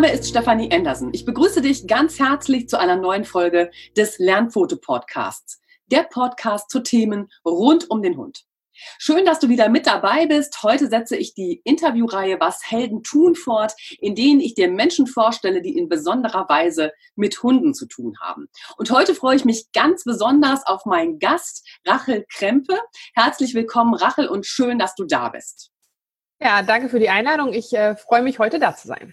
Name ist Stefanie Andersen. Ich begrüße dich ganz herzlich zu einer neuen Folge des Lernfoto-Podcasts. Der Podcast zu Themen rund um den Hund. Schön, dass du wieder mit dabei bist. Heute setze ich die Interviewreihe Was Helden tun fort, in denen ich dir Menschen vorstelle, die in besonderer Weise mit Hunden zu tun haben. Und heute freue ich mich ganz besonders auf meinen Gast, Rachel Krempe. Herzlich willkommen, Rachel, und schön, dass du da bist. Ja, danke für die Einladung. Ich äh, freue mich, heute da zu sein.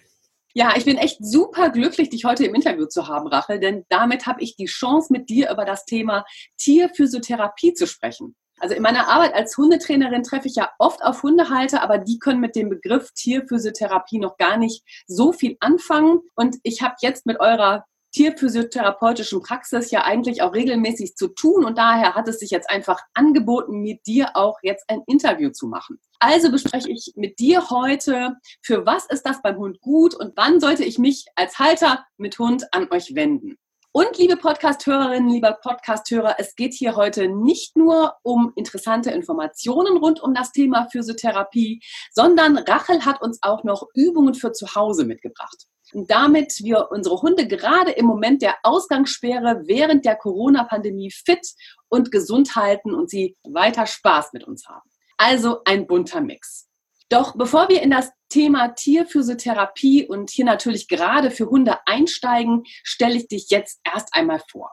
Ja, ich bin echt super glücklich, dich heute im Interview zu haben, Rachel, denn damit habe ich die Chance, mit dir über das Thema Tierphysiotherapie zu sprechen. Also in meiner Arbeit als Hundetrainerin treffe ich ja oft auf Hundehalter, aber die können mit dem Begriff Tierphysiotherapie noch gar nicht so viel anfangen. Und ich habe jetzt mit eurer tierphysiotherapeutischen Praxis ja eigentlich auch regelmäßig zu tun und daher hat es sich jetzt einfach angeboten, mit dir auch jetzt ein Interview zu machen. Also bespreche ich mit dir heute, für was ist das beim Hund gut und wann sollte ich mich als Halter mit Hund an euch wenden. Und liebe Podcast-Hörerinnen, lieber Podcast-Hörer, es geht hier heute nicht nur um interessante Informationen rund um das Thema Physiotherapie, sondern Rachel hat uns auch noch Übungen für zu Hause mitgebracht. Und damit wir unsere Hunde gerade im Moment der Ausgangssperre während der Corona-Pandemie fit und gesund halten und sie weiter Spaß mit uns haben. Also ein bunter Mix. Doch bevor wir in das Thema Tierphysiotherapie und hier natürlich gerade für Hunde einsteigen, stelle ich dich jetzt erst einmal vor.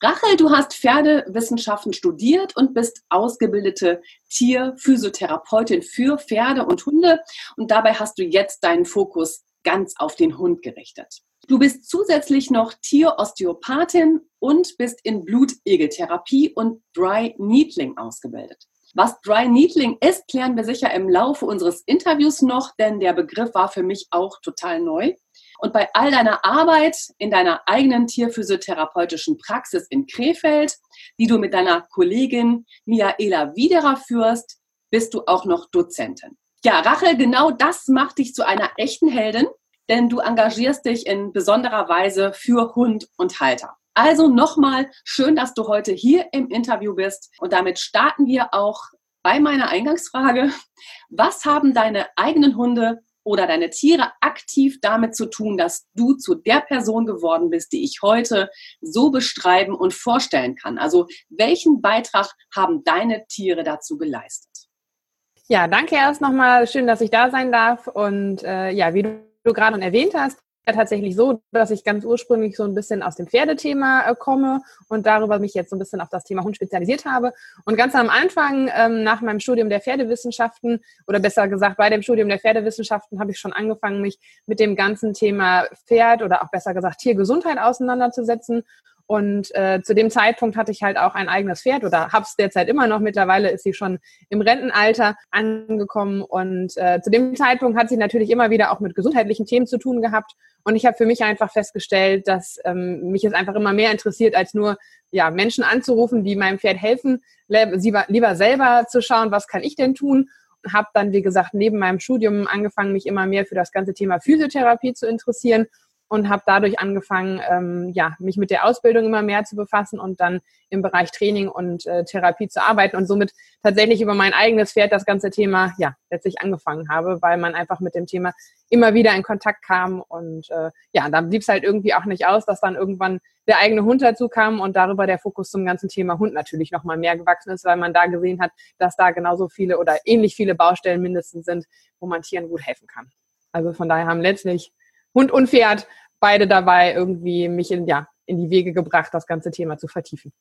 Rachel, du hast Pferdewissenschaften studiert und bist ausgebildete Tierphysiotherapeutin für Pferde und Hunde und dabei hast du jetzt deinen Fokus ganz auf den Hund gerichtet. Du bist zusätzlich noch Tierosteopathin und bist in Blutegeltherapie und Dry Needling ausgebildet. Was Dry Needling ist, klären wir sicher im Laufe unseres Interviews noch, denn der Begriff war für mich auch total neu. Und bei all deiner Arbeit in deiner eigenen tierphysiotherapeutischen Praxis in Krefeld, die du mit deiner Kollegin Miaela Widerer führst, bist du auch noch Dozentin. Ja, Rachel, genau das macht dich zu einer echten Heldin, denn du engagierst dich in besonderer Weise für Hund und Halter. Also nochmal schön, dass du heute hier im Interview bist. Und damit starten wir auch bei meiner Eingangsfrage. Was haben deine eigenen Hunde oder deine Tiere aktiv damit zu tun, dass du zu der Person geworden bist, die ich heute so beschreiben und vorstellen kann? Also welchen Beitrag haben deine Tiere dazu geleistet? Ja, danke erst nochmal. Schön, dass ich da sein darf. Und äh, ja, wie du, du gerade erwähnt hast, tatsächlich so, dass ich ganz ursprünglich so ein bisschen aus dem Pferdethema äh, komme und darüber mich jetzt so ein bisschen auf das Thema Hund spezialisiert habe. Und ganz am Anfang, ähm, nach meinem Studium der Pferdewissenschaften oder besser gesagt bei dem Studium der Pferdewissenschaften, habe ich schon angefangen, mich mit dem ganzen Thema Pferd oder auch besser gesagt Tiergesundheit auseinanderzusetzen und äh, zu dem Zeitpunkt hatte ich halt auch ein eigenes Pferd oder hab's derzeit immer noch. Mittlerweile ist sie schon im Rentenalter angekommen. Und äh, zu dem Zeitpunkt hat sie natürlich immer wieder auch mit gesundheitlichen Themen zu tun gehabt. Und ich habe für mich einfach festgestellt, dass ähm, mich es einfach immer mehr interessiert, als nur ja, Menschen anzurufen, die meinem Pferd helfen, lieber selber zu schauen, was kann ich denn tun habe dann, wie gesagt, neben meinem Studium angefangen, mich immer mehr für das ganze Thema Physiotherapie zu interessieren und habe dadurch angefangen, ähm, ja, mich mit der Ausbildung immer mehr zu befassen und dann im Bereich Training und äh, Therapie zu arbeiten und somit tatsächlich über mein eigenes Pferd das ganze Thema ja letztlich angefangen habe, weil man einfach mit dem Thema immer wieder in Kontakt kam und äh, ja, dann blieb es halt irgendwie auch nicht aus, dass dann irgendwann der eigene Hund dazu kam und darüber der Fokus zum ganzen Thema Hund natürlich noch mal mehr gewachsen ist, weil man da gesehen hat, dass da genauso viele oder ähnlich viele Baustellen mindestens sind, wo man Tieren gut helfen kann. Also von daher haben letztlich Hund und Pferd beide dabei irgendwie mich in, ja, in die Wege gebracht, das ganze Thema zu vertiefen.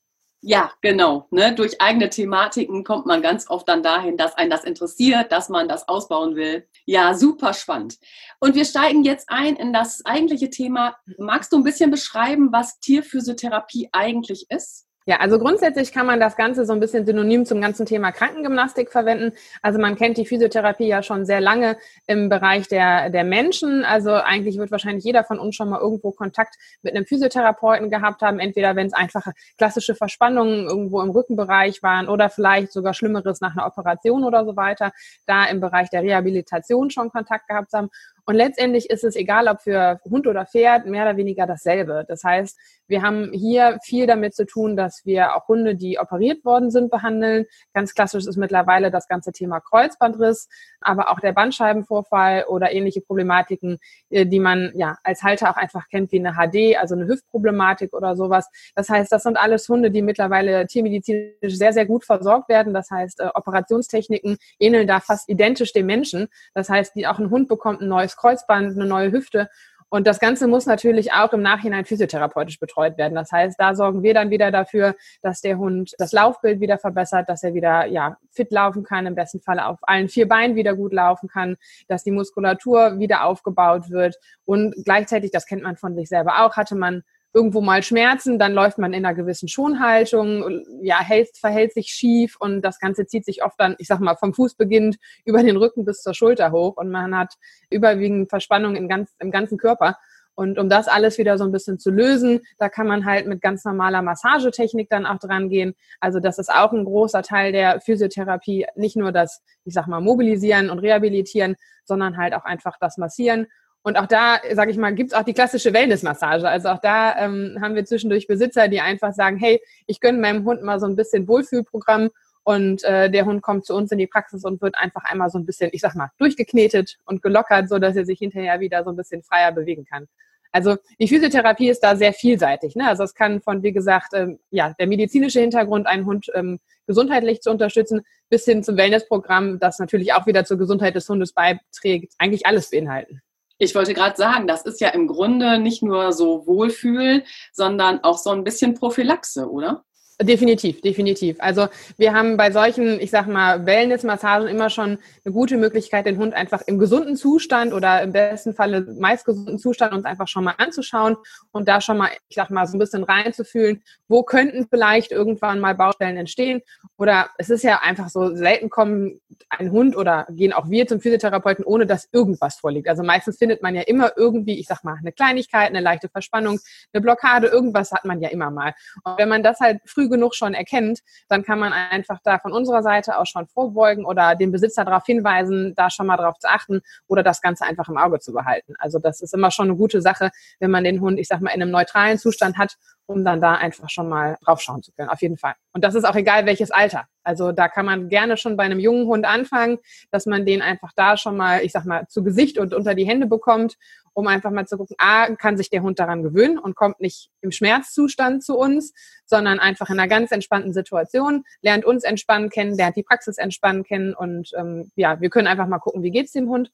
Ja, genau. Ne? Durch eigene Thematiken kommt man ganz oft dann dahin, dass einen das interessiert, dass man das ausbauen will. Ja, super spannend. Und wir steigen jetzt ein in das eigentliche Thema. Magst du ein bisschen beschreiben, was Tierphysiotherapie eigentlich ist? Ja, also grundsätzlich kann man das Ganze so ein bisschen synonym zum ganzen Thema Krankengymnastik verwenden. Also man kennt die Physiotherapie ja schon sehr lange im Bereich der, der Menschen. Also eigentlich wird wahrscheinlich jeder von uns schon mal irgendwo Kontakt mit einem Physiotherapeuten gehabt haben. Entweder wenn es einfache klassische Verspannungen irgendwo im Rückenbereich waren oder vielleicht sogar Schlimmeres nach einer Operation oder so weiter. Da im Bereich der Rehabilitation schon Kontakt gehabt haben. Und letztendlich ist es egal, ob für Hund oder Pferd, mehr oder weniger dasselbe. Das heißt, wir haben hier viel damit zu tun, dass wir auch Hunde, die operiert worden sind, behandeln. Ganz klassisch ist mittlerweile das ganze Thema Kreuzbandriss, aber auch der Bandscheibenvorfall oder ähnliche Problematiken, äh, die man ja als Halter auch einfach kennt wie eine HD, also eine Hüftproblematik oder sowas. Das heißt, das sind alles Hunde, die mittlerweile tiermedizinisch sehr, sehr gut versorgt werden. Das heißt, äh, Operationstechniken ähneln da fast identisch dem Menschen. Das heißt, die, auch ein Hund bekommt ein neues Kreuzband, eine neue Hüfte und das Ganze muss natürlich auch im Nachhinein physiotherapeutisch betreut werden. Das heißt, da sorgen wir dann wieder dafür, dass der Hund das Laufbild wieder verbessert, dass er wieder ja, fit laufen kann, im besten Falle auf allen vier Beinen wieder gut laufen kann, dass die Muskulatur wieder aufgebaut wird. Und gleichzeitig, das kennt man von sich selber auch, hatte man irgendwo mal Schmerzen, dann läuft man in einer gewissen Schonhaltung, ja, hält, verhält sich schief und das Ganze zieht sich oft dann, ich sag mal, vom Fuß beginnt über den Rücken bis zur Schulter hoch und man hat überwiegend Verspannung im, ganz, im ganzen Körper. Und um das alles wieder so ein bisschen zu lösen, da kann man halt mit ganz normaler Massagetechnik dann auch dran gehen. Also das ist auch ein großer Teil der Physiotherapie. Nicht nur das, ich sag mal, Mobilisieren und Rehabilitieren, sondern halt auch einfach das Massieren. Und auch da, sage ich mal, gibt's auch die klassische Wellnessmassage. Also auch da ähm, haben wir zwischendurch Besitzer, die einfach sagen, hey, ich gönne meinem Hund mal so ein bisschen Wohlfühlprogramm und äh, der Hund kommt zu uns in die Praxis und wird einfach einmal so ein bisschen, ich sag mal, durchgeknetet und gelockert, so dass er sich hinterher wieder so ein bisschen freier bewegen kann. Also die Physiotherapie ist da sehr vielseitig. Ne? Also es kann von, wie gesagt, ähm, ja, der medizinische Hintergrund, einen Hund ähm, gesundheitlich zu unterstützen, bis hin zum Wellnessprogramm, das natürlich auch wieder zur Gesundheit des Hundes beiträgt, eigentlich alles beinhalten. Ich wollte gerade sagen, das ist ja im Grunde nicht nur so Wohlfühl, sondern auch so ein bisschen Prophylaxe, oder? Definitiv, definitiv. Also wir haben bei solchen, ich sag mal, Wellness-Massagen immer schon eine gute Möglichkeit, den Hund einfach im gesunden Zustand oder im besten Falle meist gesunden Zustand uns einfach schon mal anzuschauen und da schon mal, ich sag mal, so ein bisschen reinzufühlen, wo könnten vielleicht irgendwann mal Baustellen entstehen. Oder es ist ja einfach so, selten kommen ein Hund oder gehen auch wir zum Physiotherapeuten, ohne dass irgendwas vorliegt. Also meistens findet man ja immer irgendwie, ich sag mal, eine Kleinigkeit, eine leichte Verspannung, eine Blockade, irgendwas hat man ja immer mal. Und wenn man das halt früh genug schon erkennt, dann kann man einfach da von unserer Seite auch schon vorbeugen oder den Besitzer darauf hinweisen, da schon mal drauf zu achten oder das Ganze einfach im Auge zu behalten. Also das ist immer schon eine gute Sache, wenn man den Hund, ich sag mal, in einem neutralen Zustand hat, um dann da einfach schon mal draufschauen zu können. Auf jeden Fall. Und das ist auch egal, welches Alter. Also da kann man gerne schon bei einem jungen Hund anfangen, dass man den einfach da schon mal, ich sag mal, zu Gesicht und unter die Hände bekommt, um einfach mal zu gucken, a, kann sich der Hund daran gewöhnen und kommt nicht im Schmerzzustand zu uns, sondern einfach in einer ganz entspannten Situation, lernt uns entspannen kennen, lernt die Praxis entspannen kennen und ähm, ja, wir können einfach mal gucken, wie geht's dem Hund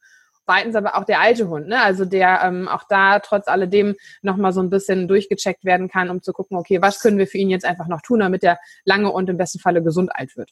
zweitens aber auch der alte Hund, ne? also der ähm, auch da trotz alledem nochmal so ein bisschen durchgecheckt werden kann, um zu gucken, okay, was können wir für ihn jetzt einfach noch tun, damit er lange und im besten Falle gesund alt wird.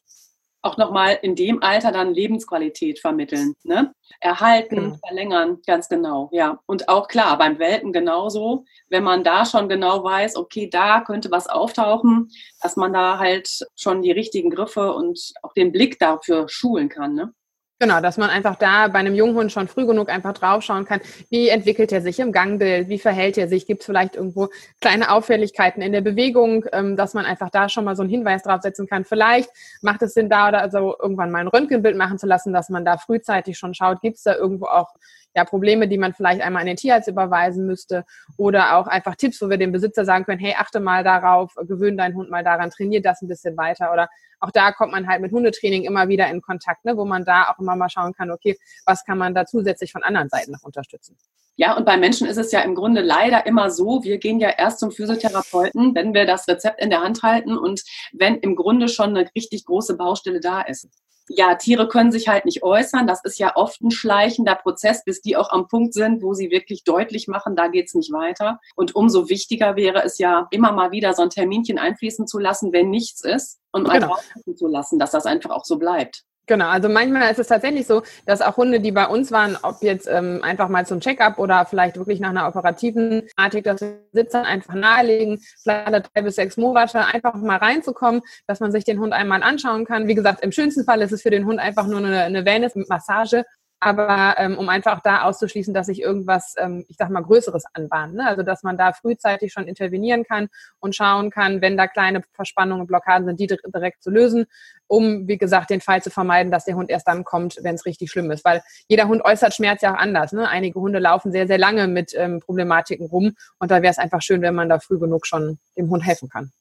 Auch nochmal in dem Alter dann Lebensqualität vermitteln, ne? Erhalten, genau. verlängern, ganz genau, ja. Und auch klar, beim Welpen genauso, wenn man da schon genau weiß, okay, da könnte was auftauchen, dass man da halt schon die richtigen Griffe und auch den Blick dafür schulen kann, ne? Genau, dass man einfach da bei einem Junghund schon früh genug einfach draufschauen kann, wie entwickelt er sich im Gangbild, wie verhält er sich, gibt es vielleicht irgendwo kleine Auffälligkeiten in der Bewegung, ähm, dass man einfach da schon mal so einen Hinweis draufsetzen kann. Vielleicht macht es Sinn, da oder also irgendwann mal ein Röntgenbild machen zu lassen, dass man da frühzeitig schon schaut, gibt es da irgendwo auch ja, Probleme, die man vielleicht einmal an den Tierarzt überweisen müsste oder auch einfach Tipps, wo wir dem Besitzer sagen können, hey, achte mal darauf, gewöhn deinen Hund mal daran, trainier das ein bisschen weiter oder auch da kommt man halt mit Hundetraining immer wieder in Kontakt, ne, wo man da auch immer mal schauen kann, okay, was kann man da zusätzlich von anderen Seiten noch unterstützen. Ja, und bei Menschen ist es ja im Grunde leider immer so, wir gehen ja erst zum Physiotherapeuten, wenn wir das Rezept in der Hand halten und wenn im Grunde schon eine richtig große Baustelle da ist ja, Tiere können sich halt nicht äußern. Das ist ja oft ein schleichender Prozess, bis die auch am Punkt sind, wo sie wirklich deutlich machen, da geht's nicht weiter. Und umso wichtiger wäre es ja, immer mal wieder so ein Terminchen einfließen zu lassen, wenn nichts ist und mal genau. zu lassen, dass das einfach auch so bleibt. Genau, also manchmal ist es tatsächlich so, dass auch Hunde, die bei uns waren, ob jetzt ähm, einfach mal zum Checkup oder vielleicht wirklich nach einer operativen Thematik, dass Sitzern einfach nahelegen, vielleicht alle drei bis sechs Monate einfach mal reinzukommen, dass man sich den Hund einmal anschauen kann. Wie gesagt, im schönsten Fall ist es für den Hund einfach nur eine, eine Wellness-Massage aber ähm, um einfach da auszuschließen, dass sich irgendwas, ähm, ich sag mal, Größeres anbahnt. Ne? Also dass man da frühzeitig schon intervenieren kann und schauen kann, wenn da kleine Verspannungen, Blockaden sind, die direkt zu lösen, um, wie gesagt, den Fall zu vermeiden, dass der Hund erst dann kommt, wenn es richtig schlimm ist. Weil jeder Hund äußert Schmerz ja auch anders. Ne? Einige Hunde laufen sehr, sehr lange mit ähm, Problematiken rum und da wäre es einfach schön, wenn man da früh genug schon dem Hund helfen kann.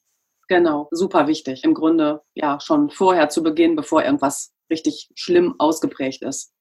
Genau, super wichtig. Im Grunde ja schon vorher zu Beginn, bevor irgendwas richtig schlimm ausgeprägt ist.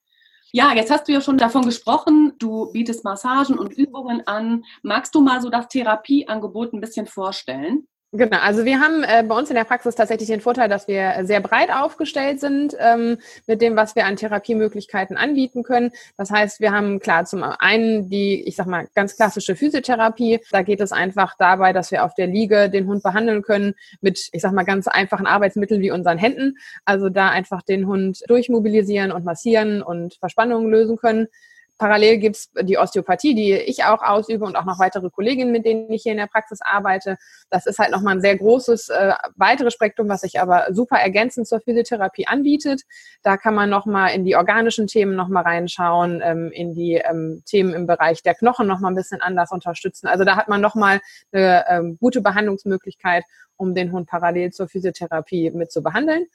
Ja, jetzt hast du ja schon davon gesprochen, du bietest Massagen und Übungen an. Magst du mal so das Therapieangebot ein bisschen vorstellen? Genau, also wir haben äh, bei uns in der Praxis tatsächlich den Vorteil, dass wir sehr breit aufgestellt sind ähm, mit dem, was wir an Therapiemöglichkeiten anbieten können. Das heißt, wir haben klar zum einen die, ich sag mal, ganz klassische Physiotherapie. Da geht es einfach dabei, dass wir auf der Liege den Hund behandeln können mit, ich sag mal, ganz einfachen Arbeitsmitteln wie unseren Händen. Also da einfach den Hund durchmobilisieren und massieren und Verspannungen lösen können. Parallel gibt's die Osteopathie, die ich auch ausübe und auch noch weitere Kolleginnen, mit denen ich hier in der Praxis arbeite. Das ist halt nochmal ein sehr großes äh, weiteres Spektrum, was sich aber super ergänzend zur Physiotherapie anbietet. Da kann man nochmal in die organischen Themen nochmal reinschauen, ähm, in die ähm, Themen im Bereich der Knochen nochmal ein bisschen anders unterstützen. Also da hat man nochmal eine ähm, gute Behandlungsmöglichkeit, um den Hund parallel zur Physiotherapie mit zu behandeln.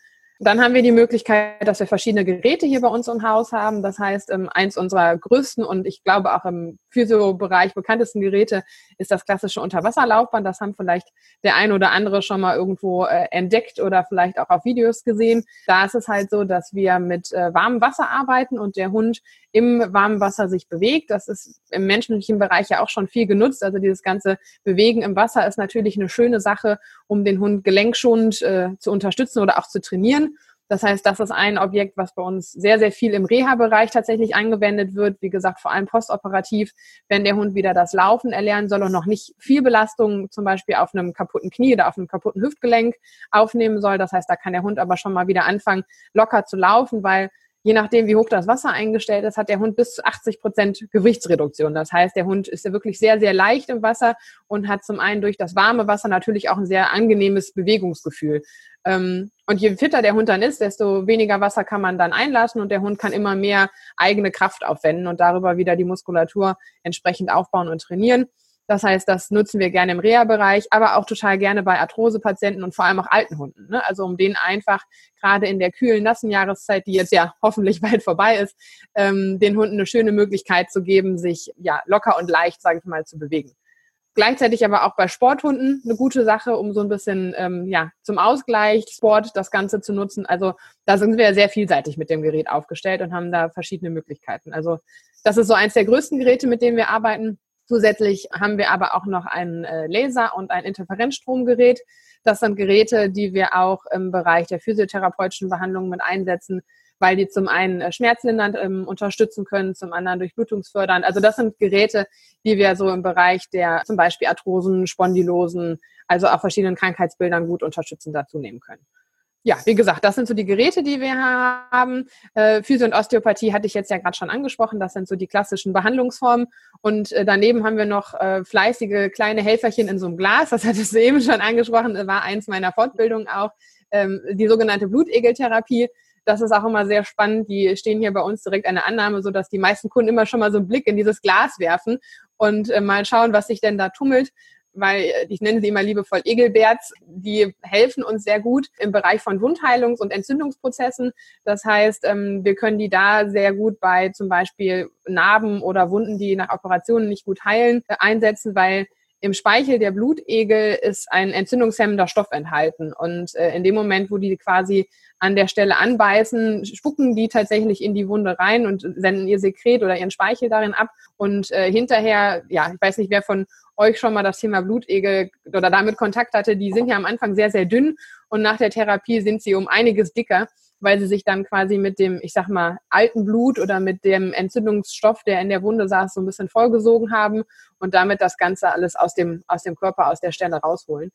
Dann haben wir die Möglichkeit, dass wir verschiedene Geräte hier bei uns im Haus haben. Das heißt, ähm, eins unserer größten und ich glaube auch im Physio-Bereich bekanntesten Geräte ist das klassische Unterwasserlaufband. Das haben vielleicht der ein oder andere schon mal irgendwo äh, entdeckt oder vielleicht auch auf Videos gesehen. Da ist es halt so, dass wir mit äh, warmem Wasser arbeiten und der Hund im warmen Wasser sich bewegt. Das ist im menschlichen Bereich ja auch schon viel genutzt. Also dieses ganze Bewegen im Wasser ist natürlich eine schöne Sache, um den Hund gelenkschonend äh, zu unterstützen oder auch zu trainieren. Das heißt, das ist ein Objekt, was bei uns sehr, sehr viel im Reha-Bereich tatsächlich angewendet wird. Wie gesagt, vor allem postoperativ, wenn der Hund wieder das Laufen erlernen soll und noch nicht viel Belastung zum Beispiel auf einem kaputten Knie oder auf einem kaputten Hüftgelenk aufnehmen soll. Das heißt, da kann der Hund aber schon mal wieder anfangen, locker zu laufen, weil je nachdem, wie hoch das Wasser eingestellt ist, hat der Hund bis zu 80 Prozent Gewichtsreduktion. Das heißt, der Hund ist ja wirklich sehr, sehr leicht im Wasser und hat zum einen durch das warme Wasser natürlich auch ein sehr angenehmes Bewegungsgefühl. Ähm, und je fitter der Hund dann ist, desto weniger Wasser kann man dann einlassen und der Hund kann immer mehr eigene Kraft aufwenden und darüber wieder die Muskulatur entsprechend aufbauen und trainieren. Das heißt, das nutzen wir gerne im Reha-Bereich, aber auch total gerne bei Arthrose-Patienten und vor allem auch alten Hunden. Ne? Also um denen einfach gerade in der kühlen, nassen Jahreszeit, die jetzt ja hoffentlich bald vorbei ist, ähm, den Hunden eine schöne Möglichkeit zu geben, sich ja locker und leicht, sage ich mal, zu bewegen. Gleichzeitig aber auch bei Sporthunden eine gute Sache, um so ein bisschen ähm, ja, zum Ausgleich Sport das Ganze zu nutzen. Also da sind wir sehr vielseitig mit dem Gerät aufgestellt und haben da verschiedene Möglichkeiten. Also das ist so eins der größten Geräte, mit denen wir arbeiten. Zusätzlich haben wir aber auch noch einen äh, Laser und ein Interferenzstromgerät. Das sind Geräte, die wir auch im Bereich der physiotherapeutischen Behandlung mit einsetzen, weil die zum einen äh, schmerzlindernd ähm, unterstützen können, zum anderen durchblutungsfördernd. Also das sind Geräte, die wir so im Bereich der zum Beispiel Arthrosen, Spondylosen, also auch verschiedenen Krankheitsbildern gut unterstützend dazu nehmen können ja, wie gesagt, das sind so die Geräte, die wir haben. Äh, Physio und Osteopathie hatte ich jetzt ja gerade schon angesprochen. Das sind so die klassischen Behandlungsformen. Und äh, daneben haben wir noch äh, fleißige kleine Helferchen in so einem Glas. Das hattest du eben schon angesprochen, war eins meiner Fortbildungen auch. Ähm, die sogenannte Blutegeltherapie. Das ist auch immer sehr spannend. Die stehen hier bei uns direkt eine Annahme, so dass die meisten Kunden immer schon mal so einen Blick in dieses Glas werfen und äh, mal schauen, was sich denn da tummelt weil äh, ich nenne sie immer liebevoll Egelberts, die helfen uns sehr gut im Bereich von Wundheilungs- und Entzündungsprozessen. Das heißt, ähm, wir können die da sehr gut bei zum Beispiel Narben oder Wunden, die nach Operationen nicht gut heilen, äh, einsetzen, weil im Speichel der Blutegel ist ein entzündungshemmender Stoff enthalten. Und äh, in dem Moment, wo die quasi an der Stelle anbeißen, spucken die tatsächlich in die Wunde rein und senden ihr Sekret oder ihren Speichel darin ab. Und äh, hinterher, ja, ich weiß nicht, wer von euch schon mal das Thema Blutegel oder damit Kontakt hatte, die sind ja am Anfang sehr, sehr dünn und nach der Therapie sind sie um einiges dicker, weil sie sich dann quasi mit dem, ich sag mal, alten Blut oder mit dem Entzündungsstoff, der in der Wunde saß, so ein bisschen vollgesogen haben und damit das Ganze alles aus dem, aus dem Körper, aus der Stelle rausholen.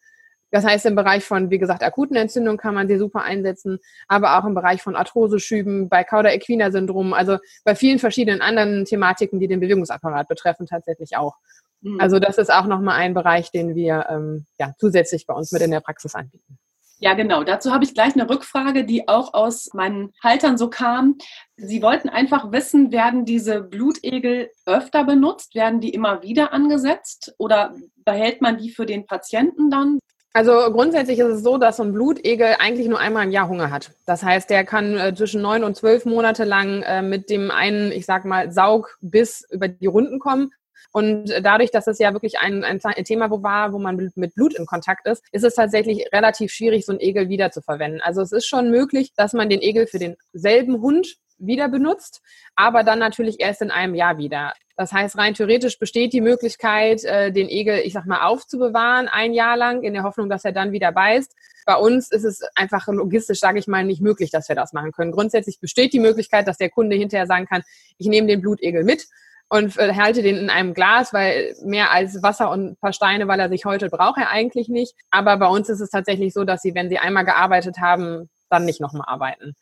Das heißt, im Bereich von, wie gesagt, akuten Entzündungen kann man sie super einsetzen, aber auch im Bereich von Arthroseschüben, bei Cauda-Equina-Syndrom, also bei vielen verschiedenen anderen Thematiken, die den Bewegungsapparat betreffen, tatsächlich auch. Mhm. Also das ist auch nochmal ein Bereich, den wir ähm, ja, zusätzlich bei uns mit in der Praxis anbieten. Ja, genau. Dazu habe ich gleich eine Rückfrage, die auch aus meinen Haltern so kam. Sie wollten einfach wissen, werden diese Blutegel öfter benutzt? Werden die immer wieder angesetzt? Oder behält man die für den Patienten dann? Also grundsätzlich ist es so, dass so ein Blutegel eigentlich nur einmal im Jahr Hunger hat. Das heißt, der kann äh, zwischen neun und zwölf Monate lang äh, mit dem einen, ich sag mal, Saugbiss über die Runden kommen. Und dadurch, dass es ja wirklich ein, ein Thema wo war, wo man mit Blut in Kontakt ist, ist es tatsächlich relativ schwierig, so einen Egel wieder zu verwenden. Also es ist schon möglich, dass man den Egel für denselben Hund wieder benutzt, aber dann natürlich erst in einem Jahr wieder. Das heißt, rein theoretisch besteht die Möglichkeit, äh, den Egel, ich sag mal, aufzubewahren ein Jahr lang, in der Hoffnung, dass er dann wieder beißt. Bei uns ist es einfach logistisch, sage ich mal, nicht möglich, dass wir das machen können. Grundsätzlich besteht die Möglichkeit, dass der Kunde hinterher sagen kann, ich nehme den Blutegel mit und äh, halte den in einem Glas, weil mehr als Wasser und ein paar Steine, weil er sich heute braucht er eigentlich nicht. Aber bei uns ist es tatsächlich so, dass sie, wenn sie einmal gearbeitet haben, dann nicht nochmal arbeiten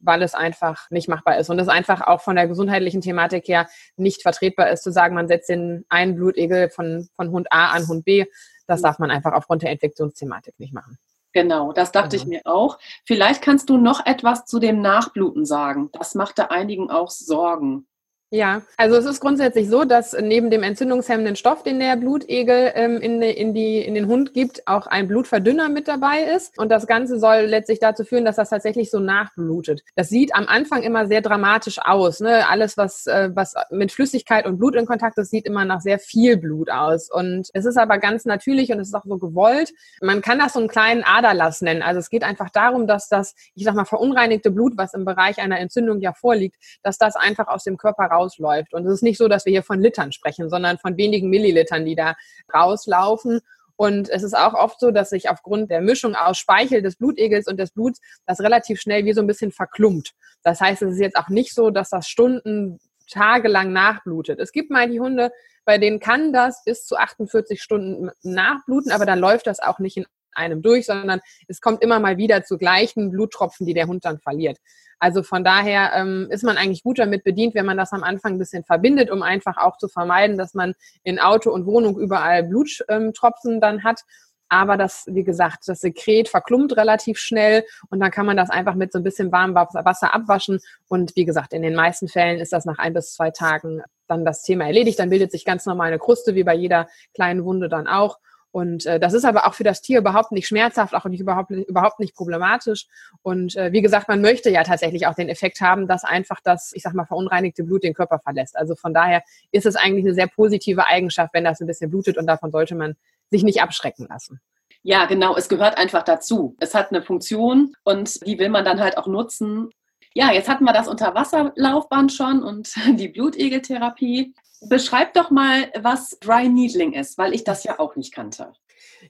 weil es einfach nicht machbar ist und es einfach auch von der gesundheitlichen Thematik her nicht vertretbar ist, zu sagen, man setzt den einen Blutegel von, von Hund A an Hund B. Das darf man einfach aufgrund der Infektionsthematik nicht machen. Genau, das dachte genau. ich mir auch. Vielleicht kannst du noch etwas zu dem Nachbluten sagen. Das machte einigen auch Sorgen. Ja, also es ist grundsätzlich so, dass neben dem entzündungshemmenden Stoff, den der Blutegel ähm, in, in, die, in den Hund gibt, auch ein Blutverdünner mit dabei ist. Und das Ganze soll letztlich dazu führen, dass das tatsächlich so nachblutet. Das sieht am Anfang immer sehr dramatisch aus. Ne? Alles, was, äh, was mit Flüssigkeit und Blut in Kontakt ist, sieht immer nach sehr viel Blut aus. Und es ist aber ganz natürlich und es ist auch so gewollt. Man kann das so einen kleinen Aderlass nennen. Also es geht einfach darum, dass das, ich sag mal, verunreinigte Blut, was im Bereich einer Entzündung ja vorliegt, dass das einfach aus dem Körper raus rausläuft. Und es ist nicht so, dass wir hier von Litern sprechen, sondern von wenigen Millilitern, die da rauslaufen. Und es ist auch oft so, dass sich aufgrund der Mischung aus Speichel des Blutegels und des Bluts das relativ schnell wie so ein bisschen verklumpt. Das heißt, es ist jetzt auch nicht so, dass das Stunden, tagelang nachblutet. Es gibt mal die Hunde, bei denen kann das bis zu 48 Stunden nachbluten, aber dann läuft das auch nicht in einem durch, sondern es kommt immer mal wieder zu gleichen Bluttropfen, die der Hund dann verliert. Also von daher ähm, ist man eigentlich gut damit bedient, wenn man das am Anfang ein bisschen verbindet, um einfach auch zu vermeiden, dass man in Auto und Wohnung überall Bluttropfen ähm, dann hat. Aber das, wie gesagt, das Sekret verklumpt relativ schnell und dann kann man das einfach mit so ein bisschen warmem Wasser abwaschen. Und wie gesagt, in den meisten Fällen ist das nach ein bis zwei Tagen dann das Thema erledigt. Dann bildet sich ganz normal eine Kruste, wie bei jeder kleinen Wunde dann auch. Und äh, das ist aber auch für das Tier überhaupt nicht schmerzhaft, auch nicht überhaupt, überhaupt nicht problematisch. Und äh, wie gesagt, man möchte ja tatsächlich auch den Effekt haben, dass einfach das, ich sag mal, verunreinigte Blut den Körper verlässt. Also von daher ist es eigentlich eine sehr positive Eigenschaft, wenn das ein bisschen blutet und davon sollte man sich nicht abschrecken lassen. Ja, genau, es gehört einfach dazu. Es hat eine Funktion und die will man dann halt auch nutzen. Ja, jetzt hatten wir das Unterwasserlaufband schon und die Blutegeltherapie. Beschreib doch mal, was Dry Needling ist, weil ich das ja auch nicht kannte.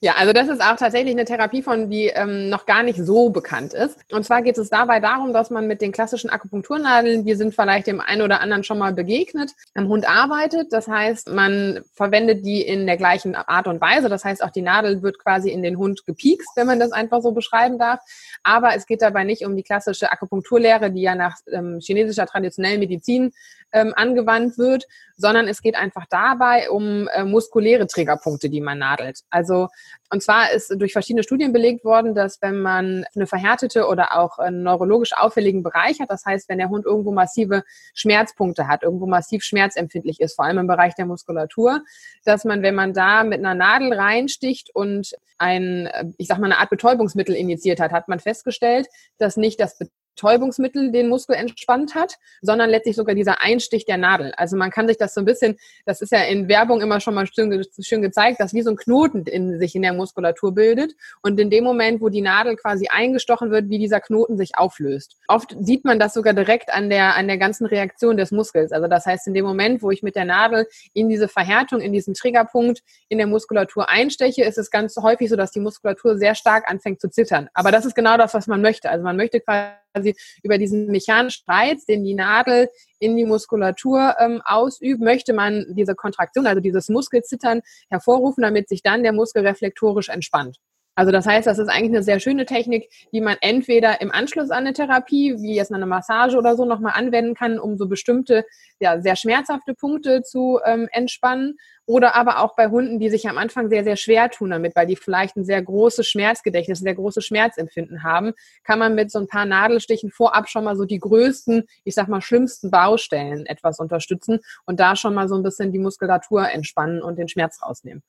Ja, also das ist auch tatsächlich eine Therapie von, die ähm, noch gar nicht so bekannt ist. Und zwar geht es dabei darum, dass man mit den klassischen Akupunkturnadeln, die sind vielleicht dem einen oder anderen schon mal begegnet, am Hund arbeitet. Das heißt, man verwendet die in der gleichen Art und Weise. Das heißt, auch die Nadel wird quasi in den Hund gepiekst, wenn man das einfach so beschreiben darf. Aber es geht dabei nicht um die klassische Akupunkturlehre, die ja nach ähm, chinesischer traditionellen Medizin ähm, angewandt wird, sondern es geht einfach dabei um äh, muskuläre Trägerpunkte, die man nadelt. Also und zwar ist durch verschiedene Studien belegt worden, dass wenn man eine verhärtete oder auch einen neurologisch auffälligen Bereich hat, das heißt, wenn der Hund irgendwo massive Schmerzpunkte hat, irgendwo massiv schmerzempfindlich ist, vor allem im Bereich der Muskulatur, dass man, wenn man da mit einer Nadel reinsticht und ein, ich sag mal, eine Art Betäubungsmittel injiziert hat, hat man festgestellt, dass nicht das Betäubungsmittel den Muskel entspannt hat, sondern letztlich sogar dieser Einstich der Nadel. Also man kann sich das so ein bisschen, das ist ja in Werbung immer schon mal schön, schön gezeigt, dass wie so ein Knoten in sich in der Muskulatur bildet und in dem Moment, wo die Nadel quasi eingestochen wird, wie dieser Knoten sich auflöst. Oft sieht man das sogar direkt an der, an der ganzen Reaktion des Muskels. Also das heißt, in dem Moment, wo ich mit der Nadel in diese Verhärtung, in diesen Triggerpunkt in der Muskulatur einsteche, ist es ganz häufig so, dass die Muskulatur sehr stark anfängt zu zittern. Aber das ist genau das, was man möchte. Also man möchte quasi quasi über diesen mechanischen Reiz, den die Nadel in die Muskulatur ähm, ausübt, möchte man diese Kontraktion, also dieses Muskelzittern hervorrufen, damit sich dann der Muskel reflektorisch entspannt. Also das heißt, das ist eigentlich eine sehr schöne Technik, die man entweder im Anschluss an eine Therapie, wie jetzt eine Massage oder so, nochmal anwenden kann, um so bestimmte, ja, sehr schmerzhafte Punkte zu ähm, entspannen. Oder aber auch bei Hunden, die sich am Anfang sehr, sehr schwer tun damit, weil die vielleicht ein sehr großes Schmerzgedächtnis, ein sehr großes Schmerzempfinden haben, kann man mit so ein paar Nadelstichen vorab schon mal so die größten, ich sag mal, schlimmsten Baustellen etwas unterstützen und da schon mal so ein bisschen die Muskulatur entspannen und den Schmerz rausnehmen.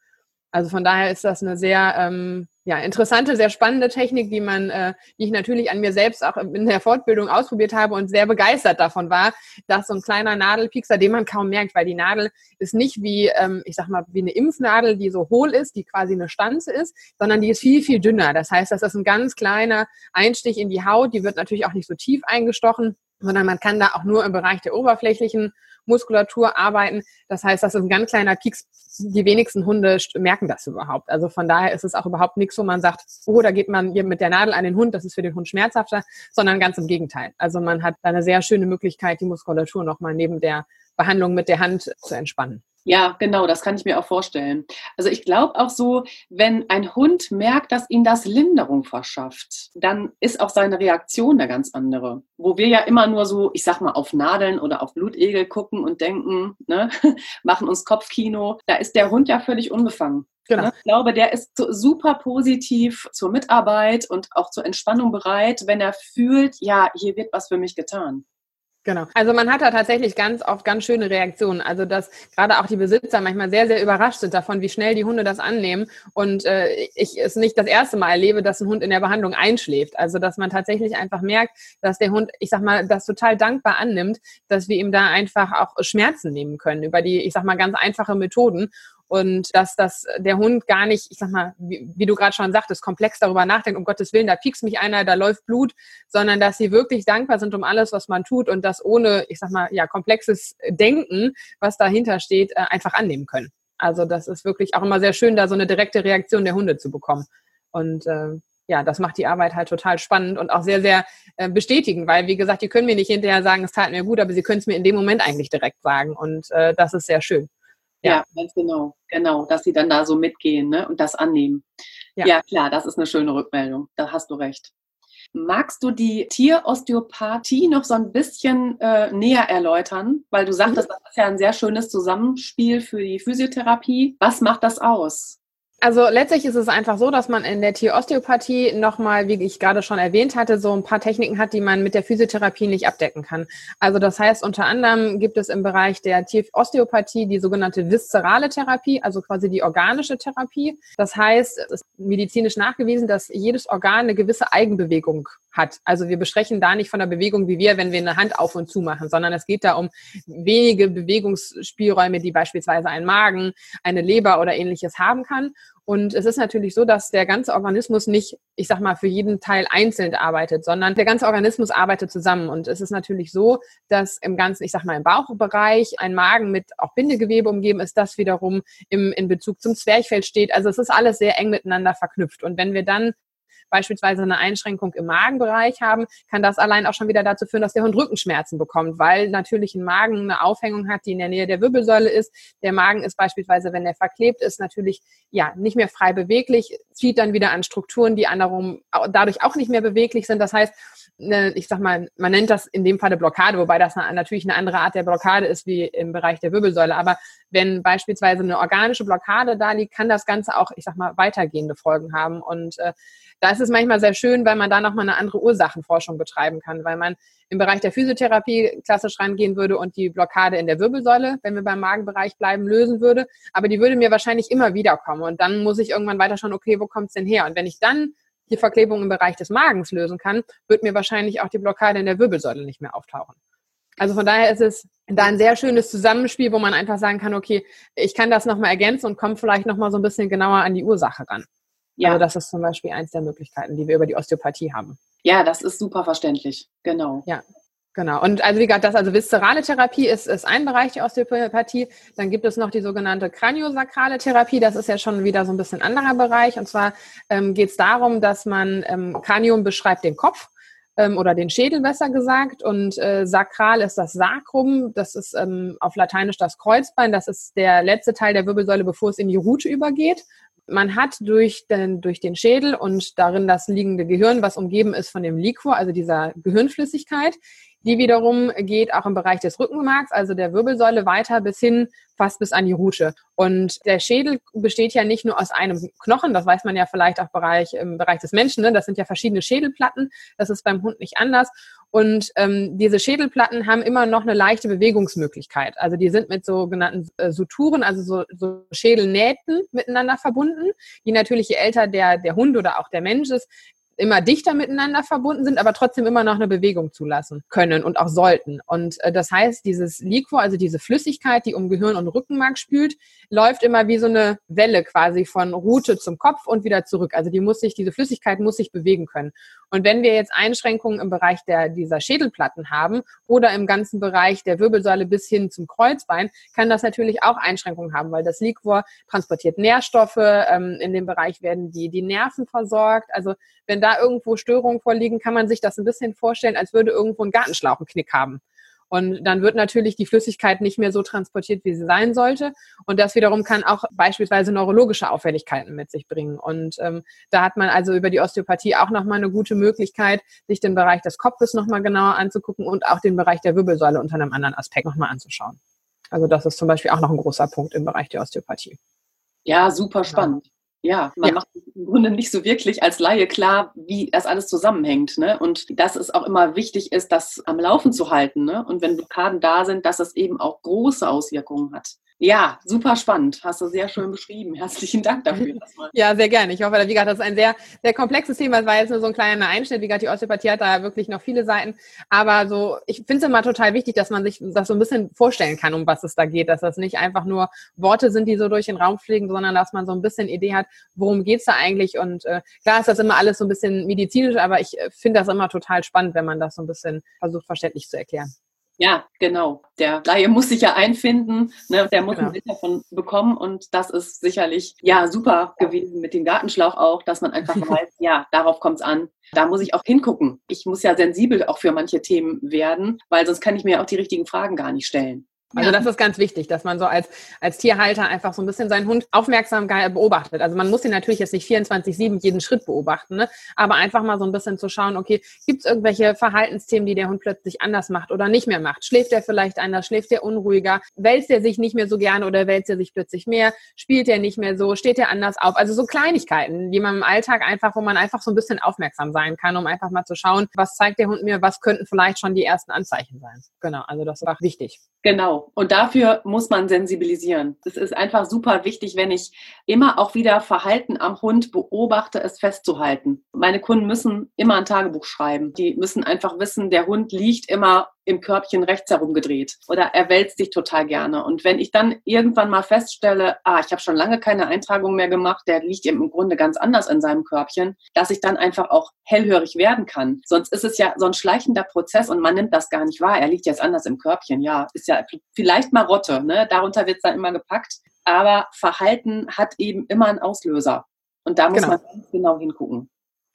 Also von daher ist das eine sehr ähm, ja, interessante, sehr spannende Technik, die man, äh, die ich natürlich an mir selbst auch in der Fortbildung ausprobiert habe und sehr begeistert davon war, dass so ein kleiner Nadelpiekser, den man kaum merkt, weil die Nadel ist nicht wie, ähm, ich sag mal, wie eine Impfnadel, die so hohl ist, die quasi eine Stanze ist, sondern die ist viel, viel dünner. Das heißt, das ist ein ganz kleiner Einstich in die Haut, die wird natürlich auch nicht so tief eingestochen, sondern man kann da auch nur im Bereich der oberflächlichen Muskulatur arbeiten. Das heißt, das ist ein ganz kleiner Pieks. Die wenigsten Hunde merken das überhaupt. Also von daher ist es auch überhaupt nichts, wo man sagt, oh, da geht man mit der Nadel an den Hund, das ist für den Hund schmerzhafter, sondern ganz im Gegenteil. Also man hat eine sehr schöne Möglichkeit, die Muskulatur nochmal neben der Behandlung mit der Hand zu entspannen. Ja, genau, das kann ich mir auch vorstellen. Also ich glaube auch so, wenn ein Hund merkt, dass ihm das Linderung verschafft, dann ist auch seine Reaktion eine ganz andere. Wo wir ja immer nur so, ich sag mal, auf Nadeln oder auf Blutegel gucken und denken, ne, machen uns Kopfkino, da ist der Hund ja völlig unbefangen. Genau. Ich glaube, der ist super positiv zur Mitarbeit und auch zur Entspannung bereit, wenn er fühlt, ja, hier wird was für mich getan. Genau. Also man hat da tatsächlich ganz oft ganz schöne Reaktionen. Also dass gerade auch die Besitzer manchmal sehr, sehr überrascht sind davon, wie schnell die Hunde das annehmen. Und äh, ich es nicht das erste Mal erlebe, dass ein Hund in der Behandlung einschläft. Also dass man tatsächlich einfach merkt, dass der Hund, ich sag mal, das total dankbar annimmt, dass wir ihm da einfach auch Schmerzen nehmen können über die, ich sag mal, ganz einfache Methoden und dass das der Hund gar nicht, ich sag mal, wie, wie du gerade schon sagtest, komplex darüber nachdenkt, um Gottes Willen, da piekst mich einer, da läuft Blut, sondern dass sie wirklich dankbar sind um alles, was man tut und das ohne, ich sag mal, ja, komplexes Denken, was dahinter steht, äh, einfach annehmen können. Also das ist wirklich auch immer sehr schön, da so eine direkte Reaktion der Hunde zu bekommen. Und äh, ja, das macht die Arbeit halt total spannend und auch sehr, sehr äh, bestätigend, weil, wie gesagt, die können mir nicht hinterher sagen, es tat mir gut, aber sie können es mir in dem Moment eigentlich direkt sagen. Und äh, das ist sehr schön. Ja. ganz genau, genau, dass sie dann da so mitgehen ne, und das annehmen. Ja. ja, klar, das ist eine schöne Rückmeldung. Da hast du recht. Magst du die Tierosteopathie noch so ein bisschen äh, näher erläutern? Weil du sagtest, mhm. das ist ja ein sehr schönes Zusammenspiel für die Physiotherapie. Was macht das aus? Also letztlich ist es einfach so, dass man in der Tierosteopathie nochmal, wie ich gerade schon erwähnt hatte, so ein paar Techniken hat, die man mit der Physiotherapie nicht abdecken kann. Also das heißt, unter anderem gibt es im Bereich der Tierosteopathie die sogenannte viszerale Therapie, also quasi die organische Therapie. Das heißt, es ist medizinisch nachgewiesen, dass jedes Organ eine gewisse Eigenbewegung hat. Also wir besprechen da nicht von der Bewegung wie wir, wenn wir eine Hand auf und zu machen, sondern es geht da um wenige Bewegungsspielräume, die beispielsweise ein Magen, eine Leber oder ähnliches haben kann. Und es ist natürlich so, dass der ganze Organismus nicht, ich sag mal, für jeden Teil einzeln arbeitet, sondern der ganze Organismus arbeitet zusammen. Und es ist natürlich so, dass im ganzen, ich sag mal, im Bauchbereich ein Magen mit auch Bindegewebe umgeben ist, das wiederum im, in Bezug zum Zwerchfell steht. Also es ist alles sehr eng miteinander verknüpft. Und wenn wir dann beispielsweise eine Einschränkung im Magenbereich haben, kann das allein auch schon wieder dazu führen, dass der Hund Rückenschmerzen bekommt, weil natürlich ein Magen eine Aufhängung hat, die in der Nähe der Wirbelsäule ist. Der Magen ist beispielsweise, wenn der verklebt ist, natürlich ja nicht mehr frei beweglich, zieht dann wieder an Strukturen, die anderem dadurch auch nicht mehr beweglich sind. Das heißt, ich sag mal, man nennt das in dem Fall eine Blockade, wobei das natürlich eine andere Art der Blockade ist wie im Bereich der Wirbelsäule. Aber wenn beispielsweise eine organische Blockade da liegt, kann das Ganze auch, ich sag mal, weitergehende Folgen haben. Und äh, da ist es manchmal sehr schön, weil man da nochmal eine andere Ursachenforschung betreiben kann, weil man im Bereich der Physiotherapie klassisch rangehen würde und die Blockade in der Wirbelsäule, wenn wir beim Magenbereich bleiben, lösen würde. Aber die würde mir wahrscheinlich immer wieder kommen. Und dann muss ich irgendwann weiter schauen, okay, wo kommt es denn her? Und wenn ich dann die Verklebung im Bereich des Magens lösen kann, wird mir wahrscheinlich auch die Blockade in der Wirbelsäule nicht mehr auftauchen. Also von daher ist es da ein sehr schönes Zusammenspiel, wo man einfach sagen kann, okay, ich kann das nochmal ergänzen und komme vielleicht nochmal so ein bisschen genauer an die Ursache ran. Ja. Also das ist zum Beispiel eins der Möglichkeiten, die wir über die Osteopathie haben. Ja, das ist super verständlich. Genau. Ja. Genau. Und also wie gesagt, das also viszerale Therapie ist, ist ein Bereich der Osteopathie. Dann gibt es noch die sogenannte kraniosakrale Therapie. Das ist ja schon wieder so ein bisschen anderer Bereich. Und zwar ähm, geht es darum, dass man ähm, Kranium beschreibt den Kopf ähm, oder den Schädel besser gesagt. Und äh, sakral ist das Sacrum. Das ist ähm, auf Lateinisch das Kreuzbein. Das ist der letzte Teil der Wirbelsäule, bevor es in die Rute übergeht man hat durch den, durch den Schädel und darin das liegende Gehirn, was umgeben ist von dem Liquor, also dieser Gehirnflüssigkeit, die wiederum geht auch im Bereich des Rückenmarks, also der Wirbelsäule, weiter bis hin fast bis an die Rute. Und der Schädel besteht ja nicht nur aus einem Knochen, das weiß man ja vielleicht auch Bereich, im Bereich des Menschen, ne? das sind ja verschiedene Schädelplatten, das ist beim Hund nicht anders. Und ähm, diese Schädelplatten haben immer noch eine leichte Bewegungsmöglichkeit. Also die sind mit sogenannten äh, Suturen, also so, so Schädelnähten miteinander verbunden, die natürlich je älter der, der Hund oder auch der Mensch ist, immer dichter miteinander verbunden sind, aber trotzdem immer noch eine Bewegung zulassen können und auch sollten. Und äh, das heißt, dieses Liquor, also diese Flüssigkeit, die um Gehirn und Rückenmark spült, läuft immer wie so eine Welle quasi von Route zum Kopf und wieder zurück. Also die muss sich, diese Flüssigkeit muss sich bewegen können. Und wenn wir jetzt Einschränkungen im Bereich der, dieser Schädelplatten haben oder im ganzen Bereich der Wirbelsäule bis hin zum Kreuzbein, kann das natürlich auch Einschränkungen haben, weil das Liquor transportiert Nährstoffe. Ähm, in dem Bereich werden die, die Nerven versorgt. Also wenn da irgendwo Störungen vorliegen, kann man sich das ein bisschen vorstellen, als würde irgendwo ein Gartenschlauch einen Knick haben. Und dann wird natürlich die Flüssigkeit nicht mehr so transportiert, wie sie sein sollte. Und das wiederum kann auch beispielsweise neurologische Auffälligkeiten mit sich bringen. Und ähm, da hat man also über die Osteopathie auch nochmal eine gute Möglichkeit, sich den Bereich des Kopfes nochmal genauer anzugucken und auch den Bereich der Wirbelsäule unter einem anderen Aspekt nochmal anzuschauen. Also das ist zum Beispiel auch noch ein großer Punkt im Bereich der Osteopathie. Ja, super spannend. Ja, man ja. macht im Grunde nicht so wirklich als Laie klar, wie das alles zusammenhängt. Ne? Und dass es auch immer wichtig ist, das am Laufen zu halten. Ne? Und wenn Blockaden da sind, dass es eben auch große Auswirkungen hat. Ja, super spannend. Hast du sehr schön beschrieben. Herzlichen Dank dafür. ja, sehr gerne. Ich hoffe, wie gesagt, das ist ein sehr, sehr komplexes Thema. Es war jetzt nur so ein kleiner Einschnitt. Wie gesagt, die Osteopathie hat da wirklich noch viele Seiten. Aber so, ich finde es immer total wichtig, dass man sich das so ein bisschen vorstellen kann, um was es da geht. Dass das nicht einfach nur Worte sind, die so durch den Raum fliegen, sondern dass man so ein bisschen Idee hat, worum geht's da eigentlich. Und äh, klar ist das immer alles so ein bisschen medizinisch, aber ich äh, finde das immer total spannend, wenn man das so ein bisschen versucht, verständlich zu erklären. Ja, genau. Der Laie muss sich ja einfinden, ne? der muss genau. ein Bild davon bekommen und das ist sicherlich ja super gewesen mit dem Gartenschlauch auch, dass man einfach weiß, ja, darauf kommt es an. Da muss ich auch hingucken. Ich muss ja sensibel auch für manche Themen werden, weil sonst kann ich mir auch die richtigen Fragen gar nicht stellen. Also das ist ganz wichtig, dass man so als, als Tierhalter einfach so ein bisschen seinen Hund aufmerksam beobachtet. Also man muss ihn natürlich jetzt nicht 24-7 jeden Schritt beobachten, ne? aber einfach mal so ein bisschen zu schauen, okay, gibt es irgendwelche Verhaltensthemen, die der Hund plötzlich anders macht oder nicht mehr macht? Schläft er vielleicht anders? Schläft er unruhiger? Wälzt er sich nicht mehr so gerne oder wälzt er sich plötzlich mehr? Spielt er nicht mehr so? Steht er anders auf? Also so Kleinigkeiten, die man im Alltag einfach, wo man einfach so ein bisschen aufmerksam sein kann, um einfach mal zu schauen, was zeigt der Hund mir? Was könnten vielleicht schon die ersten Anzeichen sein? Genau, also das auch wichtig. Genau. Und dafür muss man sensibilisieren. Es ist einfach super wichtig, wenn ich immer auch wieder Verhalten am Hund beobachte, es festzuhalten. Meine Kunden müssen immer ein Tagebuch schreiben. Die müssen einfach wissen, der Hund liegt immer im Körbchen rechts herumgedreht oder er wälzt sich total gerne. Und wenn ich dann irgendwann mal feststelle, ah, ich habe schon lange keine Eintragung mehr gemacht, der liegt im Grunde ganz anders in seinem Körbchen, dass ich dann einfach auch hellhörig werden kann. Sonst ist es ja so ein schleichender Prozess und man nimmt das gar nicht wahr. Er liegt jetzt anders im Körbchen. Ja, ist ja vielleicht Marotte, ne? darunter wird es dann immer gepackt. Aber Verhalten hat eben immer einen Auslöser. Und da muss genau. man ganz genau hingucken.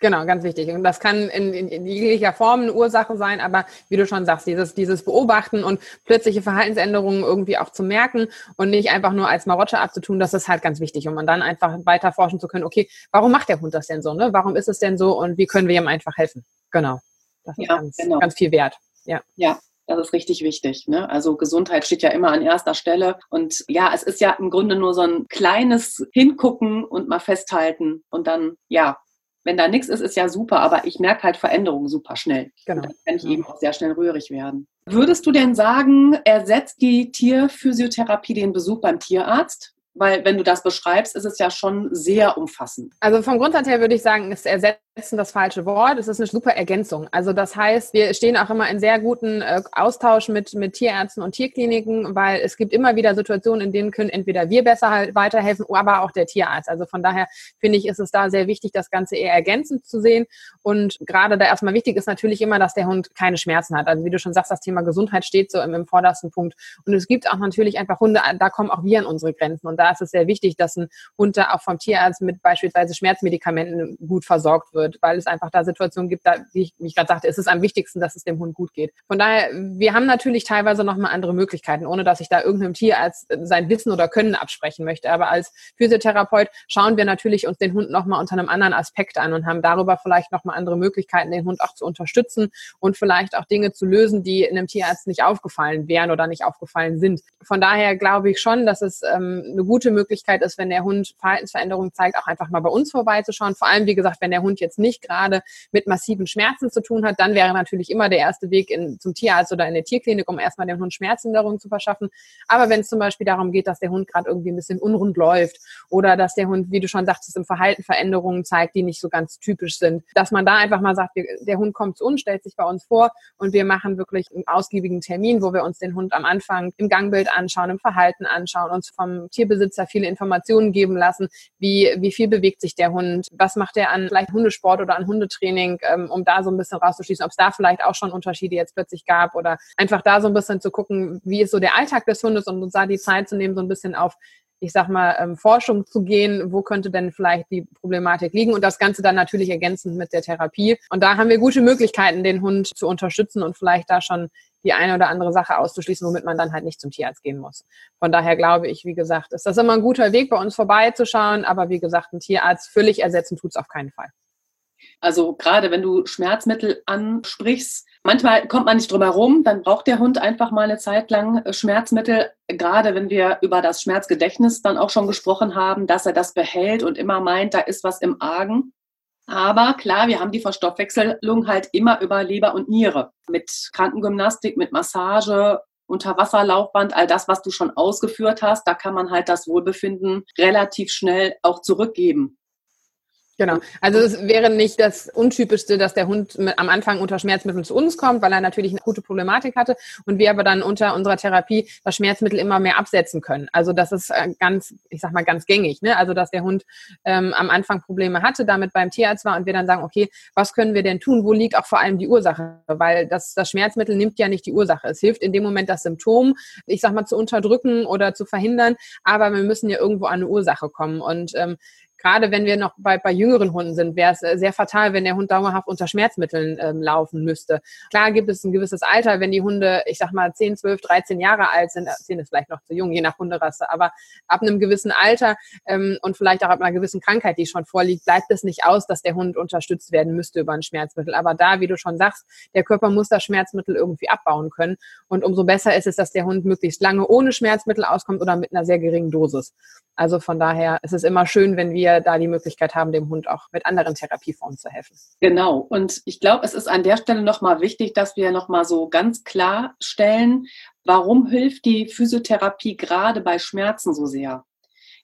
Genau, ganz wichtig. Und das kann in, in, in, jeglicher Form eine Ursache sein, aber wie du schon sagst, dieses, dieses Beobachten und plötzliche Verhaltensänderungen irgendwie auch zu merken und nicht einfach nur als Marotte abzutun, das ist halt ganz wichtig, um dann einfach weiter forschen zu können, okay, warum macht der Hund das denn so, ne? Warum ist es denn so und wie können wir ihm einfach helfen? Genau. Das ist ja, ganz, genau. ganz viel wert. Ja. Ja, das ist richtig wichtig. Ne? Also Gesundheit steht ja immer an erster Stelle. Und ja, es ist ja im Grunde nur so ein kleines Hingucken und mal festhalten und dann, ja, wenn da nichts ist, ist ja super, aber ich merke halt Veränderungen super schnell. Genau. Und dann kann ich eben auch sehr schnell rührig werden. Würdest du denn sagen, ersetzt die Tierphysiotherapie den Besuch beim Tierarzt? Weil wenn du das beschreibst, ist es ja schon sehr umfassend. Also vom Grundsatz her würde ich sagen, es ersetzt das falsche Wort. Es ist eine super Ergänzung. Also das heißt, wir stehen auch immer in sehr guten äh, Austausch mit, mit Tierärzten und Tierkliniken, weil es gibt immer wieder Situationen, in denen können entweder wir besser halt weiterhelfen, aber auch der Tierarzt. Also von daher finde ich, ist es da sehr wichtig, das Ganze eher ergänzend zu sehen. Und gerade da erstmal wichtig ist natürlich immer, dass der Hund keine Schmerzen hat. Also wie du schon sagst, das Thema Gesundheit steht so im, im vordersten Punkt. Und es gibt auch natürlich einfach Hunde, da kommen auch wir an unsere Grenzen. Und da ist es sehr wichtig, dass ein Hund da auch vom Tierarzt mit beispielsweise Schmerzmedikamenten gut versorgt wird wird, weil es einfach da Situationen gibt, da, wie ich, ich gerade sagte, ist es am wichtigsten, dass es dem Hund gut geht. Von daher, wir haben natürlich teilweise nochmal andere Möglichkeiten, ohne dass ich da irgendeinem Tier als sein Wissen oder Können absprechen möchte. Aber als Physiotherapeut schauen wir natürlich uns den Hund nochmal unter einem anderen Aspekt an und haben darüber vielleicht nochmal andere Möglichkeiten, den Hund auch zu unterstützen und vielleicht auch Dinge zu lösen, die einem Tierarzt nicht aufgefallen wären oder nicht aufgefallen sind. Von daher glaube ich schon, dass es ähm, eine gute Möglichkeit ist, wenn der Hund Verhaltensveränderungen zeigt, auch einfach mal bei uns vorbeizuschauen. Vor allem, wie gesagt, wenn der Hund jetzt nicht gerade mit massiven Schmerzen zu tun hat, dann wäre natürlich immer der erste Weg in, zum Tierarzt oder in der Tierklinik, um erstmal dem Hund Schmerzlinderung zu verschaffen. Aber wenn es zum Beispiel darum geht, dass der Hund gerade irgendwie ein bisschen unrund läuft oder dass der Hund, wie du schon sagtest, im Verhalten Veränderungen zeigt, die nicht so ganz typisch sind, dass man da einfach mal sagt, der Hund kommt zu uns, stellt sich bei uns vor und wir machen wirklich einen ausgiebigen Termin, wo wir uns den Hund am Anfang im Gangbild anschauen, im Verhalten anschauen, uns vom Tierbesitzer viele Informationen geben lassen, wie, wie viel bewegt sich der Hund, was macht er an vielleicht Hundesport oder an Hundetraining, ähm, um da so ein bisschen rauszuschließen, ob es da vielleicht auch schon Unterschiede jetzt plötzlich gab oder einfach da so ein bisschen zu gucken, wie ist so der Alltag des Hundes und uns da die Zeit zu nehmen, so ein bisschen auf ich sag mal, ähm, Forschung zu gehen, wo könnte denn vielleicht die Problematik liegen und das Ganze dann natürlich ergänzend mit der Therapie. Und da haben wir gute Möglichkeiten, den Hund zu unterstützen und vielleicht da schon die eine oder andere Sache auszuschließen, womit man dann halt nicht zum Tierarzt gehen muss. Von daher glaube ich, wie gesagt, ist das immer ein guter Weg, bei uns vorbeizuschauen, aber wie gesagt, ein Tierarzt völlig ersetzen tut es auf keinen Fall. Also gerade wenn du Schmerzmittel ansprichst, manchmal kommt man nicht drum herum, dann braucht der Hund einfach mal eine Zeit lang äh, Schmerzmittel. Gerade wenn wir über das Schmerzgedächtnis dann auch schon gesprochen haben, dass er das behält und immer meint, da ist was im Argen. Aber klar, wir haben die Verstoffwechselung halt immer über Leber und Niere. Mit Krankengymnastik, mit Massage, Unterwasserlaufband, all das, was du schon ausgeführt hast, da kann man halt das Wohlbefinden relativ schnell auch zurückgeben. Genau. Also es wäre nicht das Untypischste, dass der Hund am Anfang unter Schmerzmitteln zu uns kommt, weil er natürlich eine gute Problematik hatte und wir aber dann unter unserer Therapie das Schmerzmittel immer mehr absetzen können. Also das ist äh, ganz, ich sag mal, ganz gängig. Ne? Also dass der Hund ähm, am Anfang Probleme hatte, damit beim Tierarzt war und wir dann sagen, okay, was können wir denn tun? Wo liegt auch vor allem die Ursache? Weil das, das Schmerzmittel nimmt ja nicht die Ursache. Es hilft in dem Moment, das Symptom, ich sag mal, zu unterdrücken oder zu verhindern, aber wir müssen ja irgendwo an eine Ursache kommen. Und ähm, gerade wenn wir noch bei, bei jüngeren Hunden sind, wäre es äh, sehr fatal, wenn der Hund dauerhaft unter Schmerzmitteln ähm, laufen müsste. Klar gibt es ein gewisses Alter, wenn die Hunde, ich sag mal, 10, 12, 13 Jahre alt sind, 10 äh, ist vielleicht noch zu jung, je nach Hunderasse, aber ab einem gewissen Alter ähm, und vielleicht auch ab einer gewissen Krankheit, die schon vorliegt, bleibt es nicht aus, dass der Hund unterstützt werden müsste über ein Schmerzmittel. Aber da, wie du schon sagst, der Körper muss das Schmerzmittel irgendwie abbauen können. Und umso besser ist es, dass der Hund möglichst lange ohne Schmerzmittel auskommt oder mit einer sehr geringen Dosis. Also von daher ist es immer schön, wenn wir da die Möglichkeit haben, dem Hund auch mit anderen Therapieformen zu helfen. Genau. Und ich glaube, es ist an der Stelle nochmal wichtig, dass wir nochmal so ganz klar stellen, warum hilft die Physiotherapie gerade bei Schmerzen so sehr?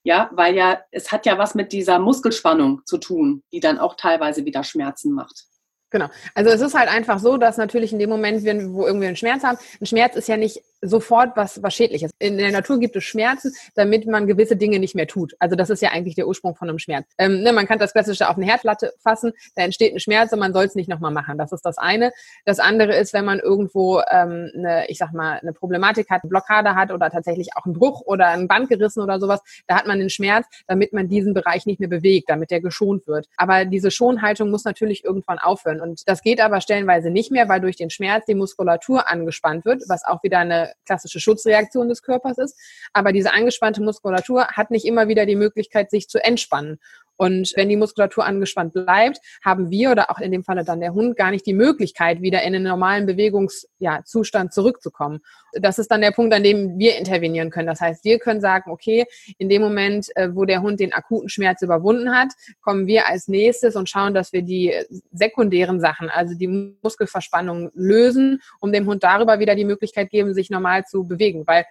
Ja, weil ja, es hat ja was mit dieser Muskelspannung zu tun, die dann auch teilweise wieder Schmerzen macht. Genau. Also es ist halt einfach so, dass natürlich in dem Moment, wo irgendwie einen Schmerz haben, ein Schmerz ist ja nicht sofort was, was Schädliches. In der Natur gibt es Schmerzen, damit man gewisse Dinge nicht mehr tut. Also das ist ja eigentlich der Ursprung von einem Schmerz. Ähm, ne, man kann das Klassische auf eine Herdplatte fassen, da entsteht ein Schmerz und man soll es nicht nochmal machen. Das ist das eine. Das andere ist, wenn man irgendwo ähm, eine, ich sag mal, eine Problematik hat, eine Blockade hat oder tatsächlich auch einen Bruch oder ein Band gerissen oder sowas, da hat man den Schmerz, damit man diesen Bereich nicht mehr bewegt, damit der geschont wird. Aber diese Schonhaltung muss natürlich irgendwann aufhören. Und das geht aber stellenweise nicht mehr, weil durch den Schmerz die Muskulatur angespannt wird, was auch wieder eine klassische Schutzreaktion des Körpers ist. Aber diese angespannte Muskulatur hat nicht immer wieder die Möglichkeit, sich zu entspannen. Und wenn die Muskulatur angespannt bleibt, haben wir oder auch in dem Falle dann der Hund gar nicht die Möglichkeit, wieder in einen normalen Bewegungszustand ja, zurückzukommen. Das ist dann der Punkt, an dem wir intervenieren können. Das heißt, wir können sagen, okay, in dem Moment, äh, wo der Hund den akuten Schmerz überwunden hat, kommen wir als nächstes und schauen, dass wir die sekundären Sachen, also die Muskelverspannung lösen, um dem Hund darüber wieder die Möglichkeit geben, sich normal zu bewegen. Weil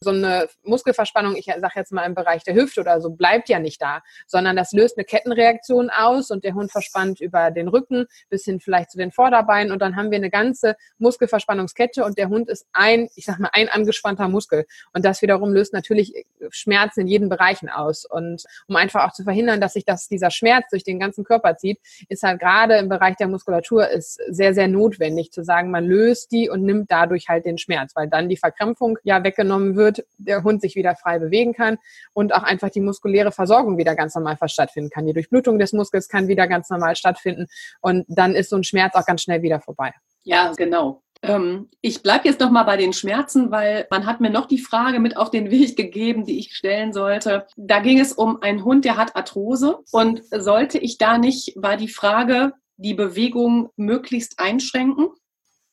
so eine Muskelverspannung, ich sage jetzt mal im Bereich der Hüfte oder so, bleibt ja nicht da, sondern das löst eine Kettenreaktion aus und der Hund verspannt über den Rücken bis hin vielleicht zu den Vorderbeinen und dann haben wir eine ganze Muskelverspannungskette und der Hund ist ein, ich sag mal, ein angespannter Muskel. Und das wiederum löst natürlich Schmerzen in jeden Bereichen aus. Und um einfach auch zu verhindern, dass sich das, dieser Schmerz durch den ganzen Körper zieht, ist halt gerade im Bereich der Muskulatur ist sehr, sehr notwendig zu sagen, man löst die und nimmt dadurch halt den Schmerz, weil dann die Verkrampfung ja weggenommen wird wird, der Hund sich wieder frei bewegen kann und auch einfach die muskuläre Versorgung wieder ganz normal stattfinden kann. Die Durchblutung des Muskels kann wieder ganz normal stattfinden und dann ist so ein Schmerz auch ganz schnell wieder vorbei. Ja, genau. Ähm, ich bleibe jetzt noch mal bei den Schmerzen, weil man hat mir noch die Frage mit auf den Weg gegeben, die ich stellen sollte. Da ging es um einen Hund, der hat Arthrose und sollte ich da nicht, war die Frage, die Bewegung möglichst einschränken?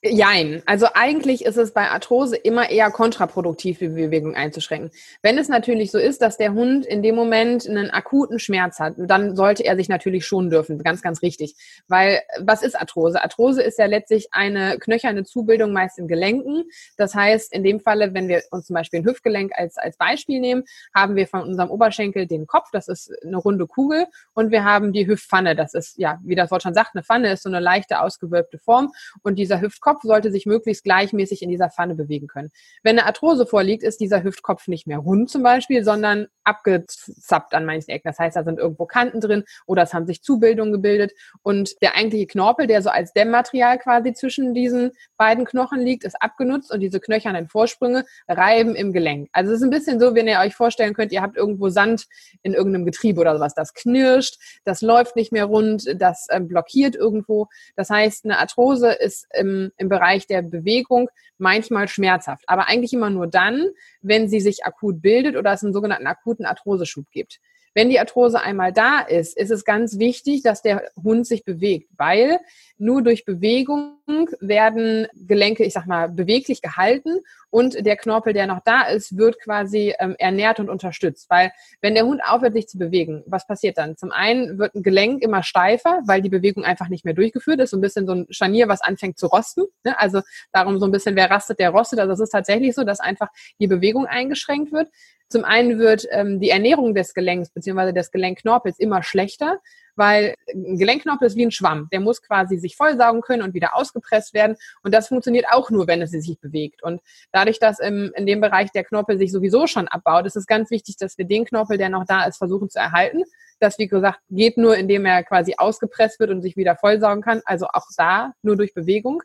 Jein. Also eigentlich ist es bei Arthrose immer eher kontraproduktiv, die Bewegung einzuschränken. Wenn es natürlich so ist, dass der Hund in dem Moment einen akuten Schmerz hat, dann sollte er sich natürlich schonen dürfen. Ganz, ganz richtig. Weil was ist Arthrose? Arthrose ist ja letztlich eine knöcherne Zubildung meist in Gelenken. Das heißt, in dem Falle, wenn wir uns zum Beispiel ein Hüftgelenk als, als Beispiel nehmen, haben wir von unserem Oberschenkel den Kopf, das ist eine runde Kugel, und wir haben die Hüftpfanne. Das ist, ja, wie das Wort schon sagt, eine Pfanne ist so eine leichte ausgewölbte Form. Und dieser Hüftkopf Hüftkopf sollte sich möglichst gleichmäßig in dieser Pfanne bewegen können. Wenn eine Arthrose vorliegt, ist dieser Hüftkopf nicht mehr rund zum Beispiel, sondern abgezappt an manchen Ecken. Das heißt, da sind irgendwo Kanten drin oder es haben sich Zubildungen gebildet und der eigentliche Knorpel, der so als Dämmmaterial quasi zwischen diesen beiden Knochen liegt, ist abgenutzt und diese knöchernen Vorsprünge reiben im Gelenk. Also es ist ein bisschen so, wenn ihr euch vorstellen könnt, ihr habt irgendwo Sand in irgendeinem Getriebe oder sowas. Das knirscht, das läuft nicht mehr rund, das äh, blockiert irgendwo. Das heißt, eine Arthrose ist im, im Bereich der Bewegung manchmal schmerzhaft, aber eigentlich immer nur dann, wenn sie sich akut bildet oder es einen sogenannten akuten Arthroseschub gibt. Wenn die Arthrose einmal da ist, ist es ganz wichtig, dass der Hund sich bewegt, weil nur durch Bewegung werden Gelenke, ich sag mal, beweglich gehalten und der Knorpel, der noch da ist, wird quasi ähm, ernährt und unterstützt. Weil wenn der Hund aufhört, sich zu bewegen, was passiert dann? Zum einen wird ein Gelenk immer steifer, weil die Bewegung einfach nicht mehr durchgeführt ist. So ein bisschen so ein Scharnier, was anfängt zu rosten. Ne? Also darum so ein bisschen, wer rastet, der rostet. Also es ist tatsächlich so, dass einfach die Bewegung eingeschränkt wird. Zum einen wird ähm, die Ernährung des Gelenks bzw. des Gelenkknorpels immer schlechter, weil ein Gelenkknorpel ist wie ein Schwamm. Der muss quasi sich vollsaugen können und wieder ausgepresst werden. Und das funktioniert auch nur, wenn es sich bewegt. Und dadurch, dass im, in dem Bereich der Knorpel sich sowieso schon abbaut, ist es ganz wichtig, dass wir den Knorpel, der noch da ist, versuchen zu erhalten. Das, wie gesagt, geht nur, indem er quasi ausgepresst wird und sich wieder vollsaugen kann. Also auch da nur durch Bewegung.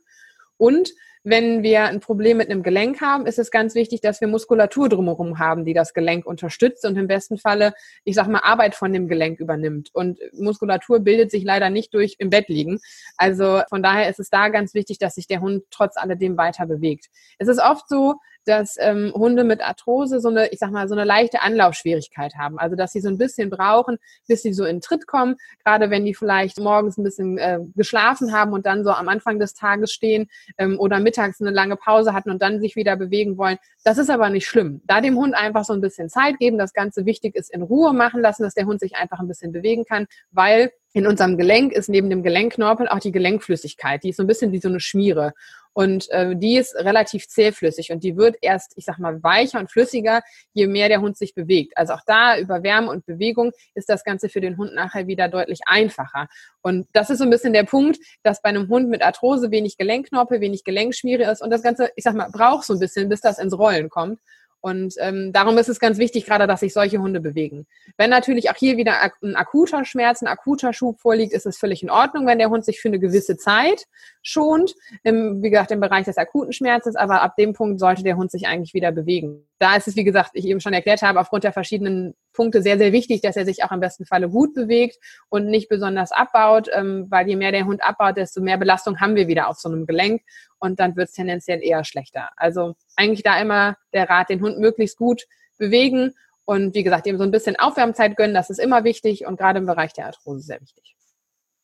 Und wenn wir ein Problem mit einem Gelenk haben, ist es ganz wichtig, dass wir Muskulatur drumherum haben, die das Gelenk unterstützt und im besten Falle, ich sag mal, Arbeit von dem Gelenk übernimmt. Und Muskulatur bildet sich leider nicht durch im Bett liegen. Also von daher ist es da ganz wichtig, dass sich der Hund trotz alledem weiter bewegt. Es ist oft so, dass ähm, Hunde mit Arthrose so eine, ich sag mal, so eine leichte Anlaufschwierigkeit haben. Also dass sie so ein bisschen brauchen, bis sie so in Tritt kommen. Gerade wenn die vielleicht morgens ein bisschen äh, geschlafen haben und dann so am Anfang des Tages stehen ähm, oder mittags eine lange Pause hatten und dann sich wieder bewegen wollen. Das ist aber nicht schlimm. Da dem Hund einfach so ein bisschen Zeit geben, das Ganze wichtig ist, in Ruhe machen lassen, dass der Hund sich einfach ein bisschen bewegen kann, weil in unserem Gelenk ist neben dem Gelenkknorpel auch die Gelenkflüssigkeit. Die ist so ein bisschen wie so eine Schmiere. Und äh, die ist relativ zähflüssig und die wird erst, ich sag mal, weicher und flüssiger, je mehr der Hund sich bewegt. Also auch da über Wärme und Bewegung ist das Ganze für den Hund nachher wieder deutlich einfacher. Und das ist so ein bisschen der Punkt, dass bei einem Hund mit Arthrose wenig Gelenkknorpel, wenig Gelenkschmiere ist und das Ganze, ich sag mal, braucht so ein bisschen, bis das ins Rollen kommt. Und ähm, darum ist es ganz wichtig, gerade, dass sich solche Hunde bewegen. Wenn natürlich auch hier wieder ein akuter Schmerz, ein akuter Schub vorliegt, ist es völlig in Ordnung, wenn der Hund sich für eine gewisse Zeit schont. Im, wie gesagt, im Bereich des akuten Schmerzes, aber ab dem Punkt sollte der Hund sich eigentlich wieder bewegen. Da ist es, wie gesagt, ich eben schon erklärt habe, aufgrund der verschiedenen Punkte sehr, sehr wichtig, dass er sich auch im besten Falle gut bewegt und nicht besonders abbaut, ähm, weil je mehr der Hund abbaut, desto mehr Belastung haben wir wieder auf so einem Gelenk und dann wird es tendenziell eher schlechter. Also eigentlich da immer der Rat, den Hund möglichst gut bewegen und wie gesagt, ihm so ein bisschen Aufwärmzeit gönnen, das ist immer wichtig und gerade im Bereich der Arthrose sehr wichtig.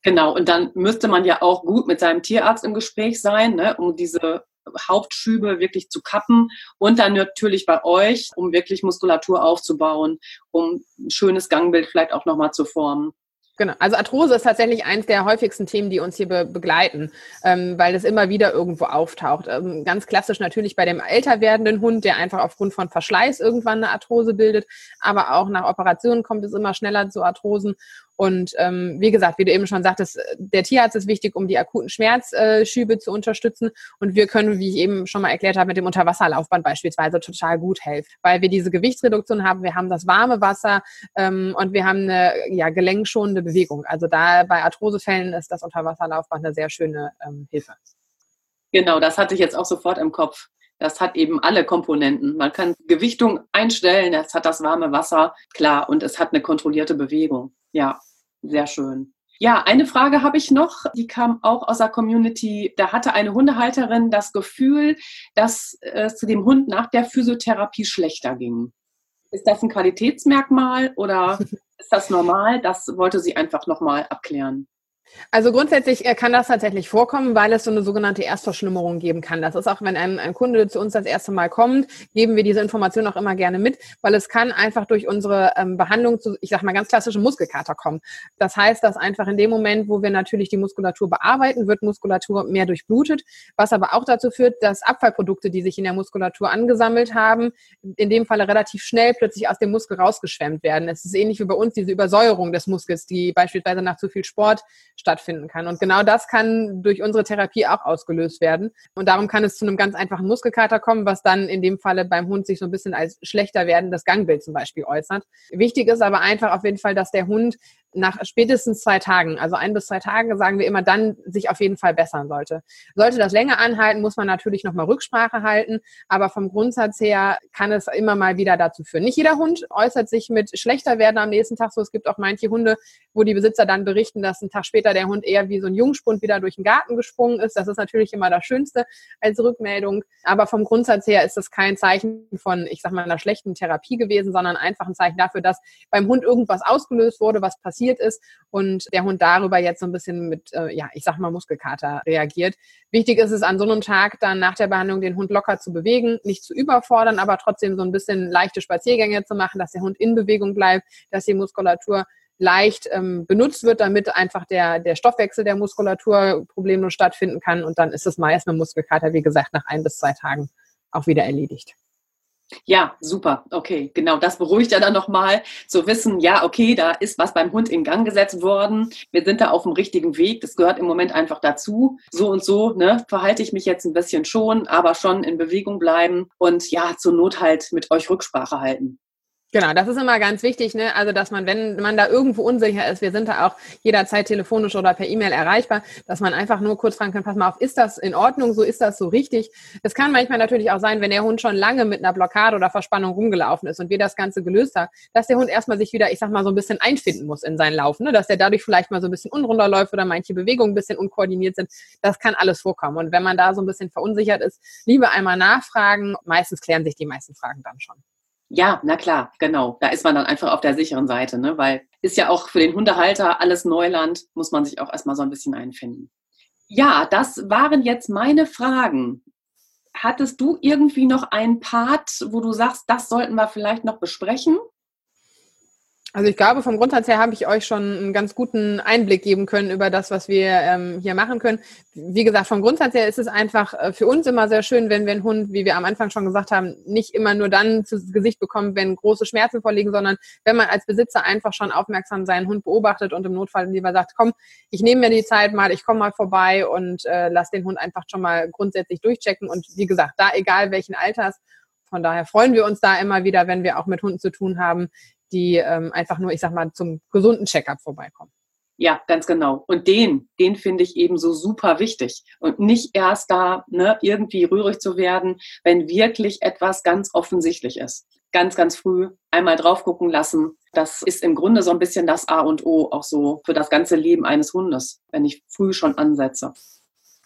Genau, und dann müsste man ja auch gut mit seinem Tierarzt im Gespräch sein, ne, um diese Hauptschübe wirklich zu kappen und dann natürlich bei euch, um wirklich Muskulatur aufzubauen, um ein schönes Gangbild vielleicht auch nochmal zu formen. Genau, also Arthrose ist tatsächlich eins der häufigsten Themen, die uns hier be begleiten, ähm, weil das immer wieder irgendwo auftaucht. Ähm, ganz klassisch natürlich bei dem älter werdenden Hund, der einfach aufgrund von Verschleiß irgendwann eine Arthrose bildet, aber auch nach Operationen kommt es immer schneller zu Arthrosen und ähm, wie gesagt, wie du eben schon sagtest, der Tierarzt ist wichtig, um die akuten Schmerzschübe zu unterstützen. Und wir können, wie ich eben schon mal erklärt habe, mit dem Unterwasserlaufband beispielsweise total gut helfen, weil wir diese Gewichtsreduktion haben, wir haben das warme Wasser ähm, und wir haben eine ja, gelenkschonende Bewegung. Also da bei Arthrosefällen ist das Unterwasserlaufband eine sehr schöne ähm, Hilfe. Genau, das hatte ich jetzt auch sofort im Kopf Das hat eben alle Komponenten. Man kann Gewichtung einstellen, es hat das warme Wasser, klar, und es hat eine kontrollierte Bewegung. Ja, sehr schön. Ja, eine Frage habe ich noch, die kam auch aus der Community. Da hatte eine Hundehalterin das Gefühl, dass es dem Hund nach der Physiotherapie schlechter ging. Ist das ein Qualitätsmerkmal oder ist das normal? Das wollte sie einfach nochmal abklären. Also grundsätzlich äh, kann das tatsächlich vorkommen, weil es so eine sogenannte Erstverschlimmerung geben kann. Das ist auch, wenn ein, ein, Kunde zu uns das erste Mal kommt, geben wir diese Information auch immer gerne mit, weil es kann einfach durch unsere ähm, Behandlung zu, ich sag mal, ganz klassischen Muskelkater kommen. Das heißt, dass einfach in dem Moment, wo wir natürlich die Muskulatur bearbeiten, wird Muskulatur mehr durchblutet, was aber auch dazu führt, dass Abfallprodukte, die sich in der Muskulatur angesammelt haben, in dem Falle relativ schnell plötzlich aus dem Muskel rausgeschwemmt werden. Es ist ähnlich wie bei uns diese Übersäuerung des Muskels, die beispielsweise nach zu viel Sport stattfinden kann. Und genau das kann durch unsere Therapie auch ausgelöst werden. Und darum kann es zu einem ganz einfachen Muskelkater kommen, was dann in dem Falle beim Hund sich so ein bisschen als schlechter werdendes Gangbild zum Beispiel äußert. Wichtig ist aber einfach auf jeden Fall, dass der Hund nach spätestens zwei Tagen, also ein bis zwei Tage, sagen wir immer, dann sich auf jeden Fall bessern sollte. Sollte das länger anhalten, muss man natürlich nochmal Rücksprache halten, aber vom Grundsatz her kann es immer mal wieder dazu führen. Nicht jeder Hund äußert sich mit schlechter werden am nächsten Tag so. Es gibt auch manche Hunde, wo die Besitzer dann berichten, dass ein Tag später der Hund eher wie so ein Jungspund wieder durch den Garten gesprungen ist. Das ist natürlich immer das Schönste als Rückmeldung. Aber vom Grundsatz her ist das kein Zeichen von, ich sag mal, einer schlechten Therapie gewesen, sondern einfach ein Zeichen dafür, dass beim Hund irgendwas ausgelöst wurde, was passiert passiert ist und der Hund darüber jetzt so ein bisschen mit, äh, ja, ich sag mal Muskelkater reagiert. Wichtig ist es an so einem Tag dann nach der Behandlung den Hund locker zu bewegen, nicht zu überfordern, aber trotzdem so ein bisschen leichte Spaziergänge zu machen, dass der Hund in Bewegung bleibt, dass die Muskulatur leicht ähm, benutzt wird, damit einfach der, der Stoffwechsel der Muskulatur problemlos stattfinden kann. Und dann ist es meist mit Muskelkater, wie gesagt, nach ein bis zwei Tagen auch wieder erledigt. Ja, super. Okay, genau. Das beruhigt ja dann nochmal zu wissen, ja, okay, da ist was beim Hund in Gang gesetzt worden. Wir sind da auf dem richtigen Weg. Das gehört im Moment einfach dazu. So und so, ne, verhalte ich mich jetzt ein bisschen schon, aber schon in Bewegung bleiben und ja, zur Not halt mit euch Rücksprache halten. Genau, das ist immer ganz wichtig, ne? Also, dass man, wenn man da irgendwo unsicher ist, wir sind da auch jederzeit telefonisch oder per E-Mail erreichbar, dass man einfach nur kurz fragen kann, pass mal auf, ist das in Ordnung, so ist das so richtig? Es kann manchmal natürlich auch sein, wenn der Hund schon lange mit einer Blockade oder Verspannung rumgelaufen ist und wir das Ganze gelöst haben, dass der Hund erstmal sich wieder, ich sag mal, so ein bisschen einfinden muss in sein Laufen, ne? dass der dadurch vielleicht mal so ein bisschen unrunder läuft oder manche Bewegungen ein bisschen unkoordiniert sind. Das kann alles vorkommen. Und wenn man da so ein bisschen verunsichert ist, lieber einmal nachfragen. Meistens klären sich die meisten Fragen dann schon. Ja, na klar, genau. Da ist man dann einfach auf der sicheren Seite, ne? weil ist ja auch für den Hundehalter alles Neuland, muss man sich auch erstmal so ein bisschen einfinden. Ja, das waren jetzt meine Fragen. Hattest du irgendwie noch einen Part, wo du sagst, das sollten wir vielleicht noch besprechen? Also ich glaube, vom Grundsatz her habe ich euch schon einen ganz guten Einblick geben können über das, was wir ähm, hier machen können. Wie gesagt, vom Grundsatz her ist es einfach äh, für uns immer sehr schön, wenn wir einen Hund, wie wir am Anfang schon gesagt haben, nicht immer nur dann zu Gesicht bekommen, wenn große Schmerzen vorliegen, sondern wenn man als Besitzer einfach schon aufmerksam seinen Hund beobachtet und im Notfall lieber sagt, komm, ich nehme mir die Zeit mal, ich komme mal vorbei und äh, lass den Hund einfach schon mal grundsätzlich durchchecken. Und wie gesagt, da egal welchen Alters, von daher freuen wir uns da immer wieder, wenn wir auch mit Hunden zu tun haben, die ähm, einfach nur, ich sag mal, zum gesunden Checkup vorbeikommen. Ja, ganz genau. Und den, den finde ich eben so super wichtig. Und nicht erst da ne, irgendwie rührig zu werden, wenn wirklich etwas ganz offensichtlich ist. Ganz, ganz früh einmal drauf gucken lassen. Das ist im Grunde so ein bisschen das A und O auch so für das ganze Leben eines Hundes, wenn ich früh schon ansetze.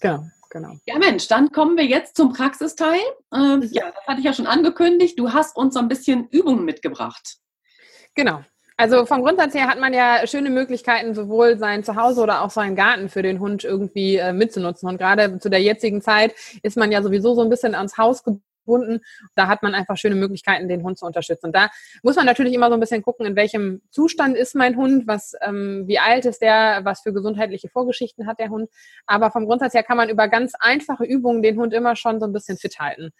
Genau. Genau. Ja, Mensch, dann kommen wir jetzt zum Praxisteil. Ähm, mhm. ja, das hatte ich ja schon angekündigt. Du hast uns so ein bisschen Übungen mitgebracht. Genau. Also vom Grundsatz her hat man ja schöne Möglichkeiten, sowohl sein Zuhause oder auch seinen Garten für den Hund irgendwie äh, mitzunutzen. Und gerade zu der jetzigen Zeit ist man ja sowieso so ein bisschen ans Haus gebunden. Da hat man einfach schöne Möglichkeiten, den Hund zu unterstützen. Und da muss man natürlich immer so ein bisschen gucken, in welchem Zustand ist mein Hund, was, ähm, wie alt ist der, was für gesundheitliche Vorgeschichten hat der Hund. Aber vom Grundsatz her kann man über ganz einfache Übungen den Hund immer schon so ein bisschen fit halten.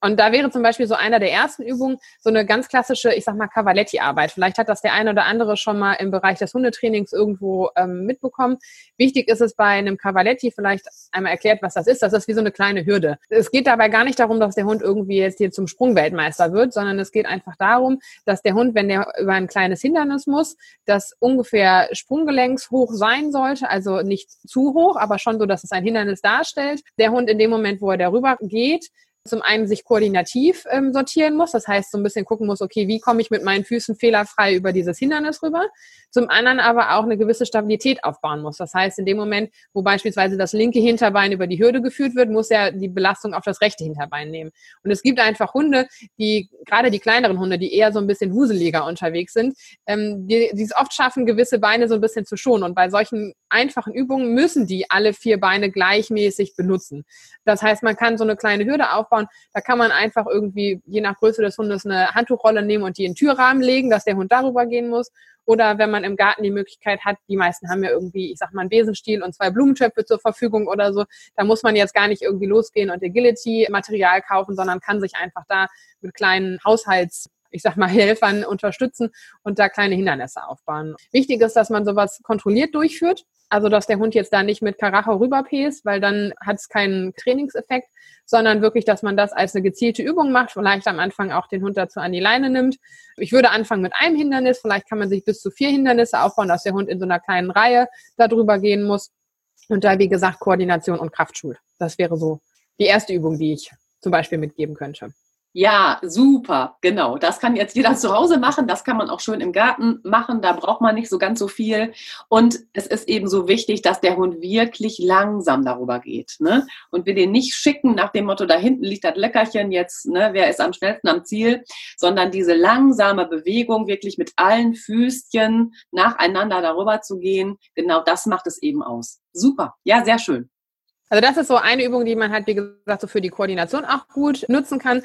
Und da wäre zum Beispiel so einer der ersten Übungen so eine ganz klassische, ich sag mal, Cavaletti-Arbeit. Vielleicht hat das der eine oder andere schon mal im Bereich des Hundetrainings irgendwo ähm, mitbekommen. Wichtig ist es bei einem Cavaletti, vielleicht einmal erklärt, was das ist. Das ist wie so eine kleine Hürde. Es geht dabei gar nicht darum, dass der Hund irgendwie jetzt hier zum Sprungweltmeister wird, sondern es geht einfach darum, dass der Hund, wenn der über ein kleines Hindernis muss, das ungefähr sprunggelenkshoch sein sollte, also nicht zu hoch, aber schon so, dass es ein Hindernis darstellt. Der Hund in dem Moment, wo er darüber geht, zum einen sich koordinativ ähm, sortieren muss, das heißt so ein bisschen gucken muss, okay, wie komme ich mit meinen Füßen fehlerfrei über dieses Hindernis rüber. Zum anderen aber auch eine gewisse Stabilität aufbauen muss. Das heißt, in dem Moment, wo beispielsweise das linke Hinterbein über die Hürde geführt wird, muss er die Belastung auf das rechte Hinterbein nehmen. Und es gibt einfach Hunde, die, gerade die kleineren Hunde, die eher so ein bisschen wuseliger unterwegs sind, ähm, die, die es oft schaffen, gewisse Beine so ein bisschen zu schonen. Und bei solchen einfachen Übungen müssen die alle vier Beine gleichmäßig benutzen. Das heißt, man kann so eine kleine Hürde aufbauen. Da kann man einfach irgendwie, je nach Größe des Hundes, eine Handtuchrolle nehmen und die in den Türrahmen legen, dass der Hund darüber gehen muss. Oder wenn man im Garten die Möglichkeit hat, die meisten haben ja irgendwie, ich sag mal, einen Besenstiel und zwei Blumentöpfe zur Verfügung oder so, da muss man jetzt gar nicht irgendwie losgehen und Agility-Material kaufen, sondern kann sich einfach da mit kleinen Haushalts ich sag mal, Helfern unterstützen und da kleine Hindernisse aufbauen. Wichtig ist, dass man sowas kontrolliert durchführt. Also, dass der Hund jetzt da nicht mit Karacho rüberpäst, weil dann hat es keinen Trainingseffekt, sondern wirklich, dass man das als eine gezielte Übung macht, vielleicht am Anfang auch den Hund dazu an die Leine nimmt. Ich würde anfangen mit einem Hindernis, vielleicht kann man sich bis zu vier Hindernisse aufbauen, dass der Hund in so einer kleinen Reihe darüber gehen muss. Und da, wie gesagt, Koordination und Kraft schult. Das wäre so die erste Übung, die ich zum Beispiel mitgeben könnte. Ja, super, genau. Das kann jetzt jeder zu Hause machen, das kann man auch schön im Garten machen, da braucht man nicht so ganz so viel. Und es ist eben so wichtig, dass der Hund wirklich langsam darüber geht. Ne? Und wir den nicht schicken nach dem Motto, da hinten liegt das Leckerchen jetzt, ne? wer ist am schnellsten am Ziel, sondern diese langsame Bewegung, wirklich mit allen Füßchen nacheinander darüber zu gehen, genau das macht es eben aus. Super, ja, sehr schön. Also das ist so eine Übung, die man halt, wie gesagt, so für die Koordination auch gut nutzen kann.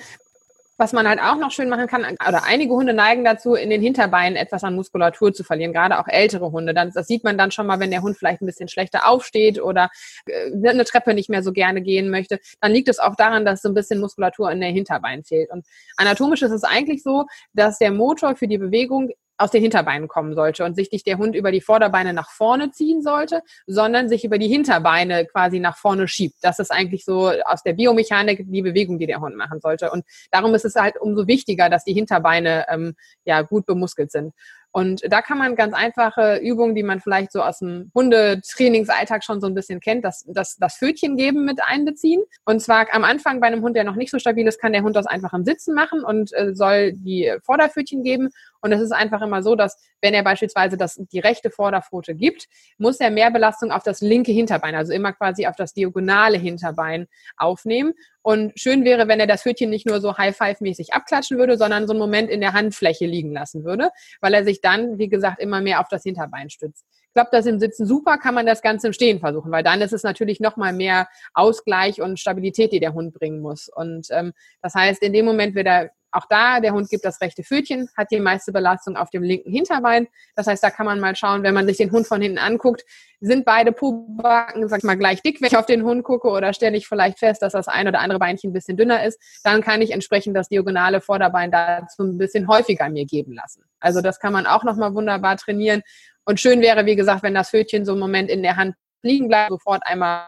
Was man halt auch noch schön machen kann, oder einige Hunde neigen dazu, in den Hinterbeinen etwas an Muskulatur zu verlieren, gerade auch ältere Hunde. Das sieht man dann schon mal, wenn der Hund vielleicht ein bisschen schlechter aufsteht oder äh, eine Treppe nicht mehr so gerne gehen möchte. Dann liegt es auch daran, dass so ein bisschen Muskulatur in der Hinterbein fehlt. Und anatomisch ist es eigentlich so, dass der Motor für die Bewegung aus den Hinterbeinen kommen sollte und sich nicht der Hund über die Vorderbeine nach vorne ziehen sollte, sondern sich über die Hinterbeine quasi nach vorne schiebt. Das ist eigentlich so aus der Biomechanik die Bewegung, die der Hund machen sollte. Und darum ist es halt umso wichtiger, dass die Hinterbeine ähm, ja gut bemuskelt sind. Und da kann man ganz einfache Übungen, die man vielleicht so aus dem Hundetrainingsalltag schon so ein bisschen kennt, das, das, das Fötchen geben mit einbeziehen. Und zwar am Anfang bei einem Hund, der noch nicht so stabil ist, kann der Hund das einfach im Sitzen machen und äh, soll die Vorderpfötchen geben. Und es ist einfach immer so, dass wenn er beispielsweise das, die rechte Vorderpfote gibt, muss er mehr Belastung auf das linke Hinterbein, also immer quasi auf das diagonale Hinterbein aufnehmen. Und schön wäre, wenn er das Pfötchen nicht nur so High-Five-mäßig abklatschen würde, sondern so einen Moment in der Handfläche liegen lassen würde, weil er sich dann, wie gesagt, immer mehr auf das Hinterbein stützt. Klappt das im Sitzen super, kann man das Ganze im Stehen versuchen, weil dann ist es natürlich nochmal mehr Ausgleich und Stabilität, die der Hund bringen muss. Und ähm, das heißt, in dem Moment wird er auch da, der Hund gibt das rechte Pfötchen, hat die meiste Belastung auf dem linken Hinterbein. Das heißt, da kann man mal schauen, wenn man sich den Hund von hinten anguckt, sind beide Pobacken, sag ich mal, gleich dick, wenn ich auf den Hund gucke oder stelle ich vielleicht fest, dass das ein oder andere Beinchen ein bisschen dünner ist, dann kann ich entsprechend das diagonale Vorderbein dazu ein bisschen häufiger mir geben lassen. Also das kann man auch nochmal wunderbar trainieren. Und schön wäre, wie gesagt, wenn das Pfötchen so einen Moment in der Hand liegen bleibt, sofort einmal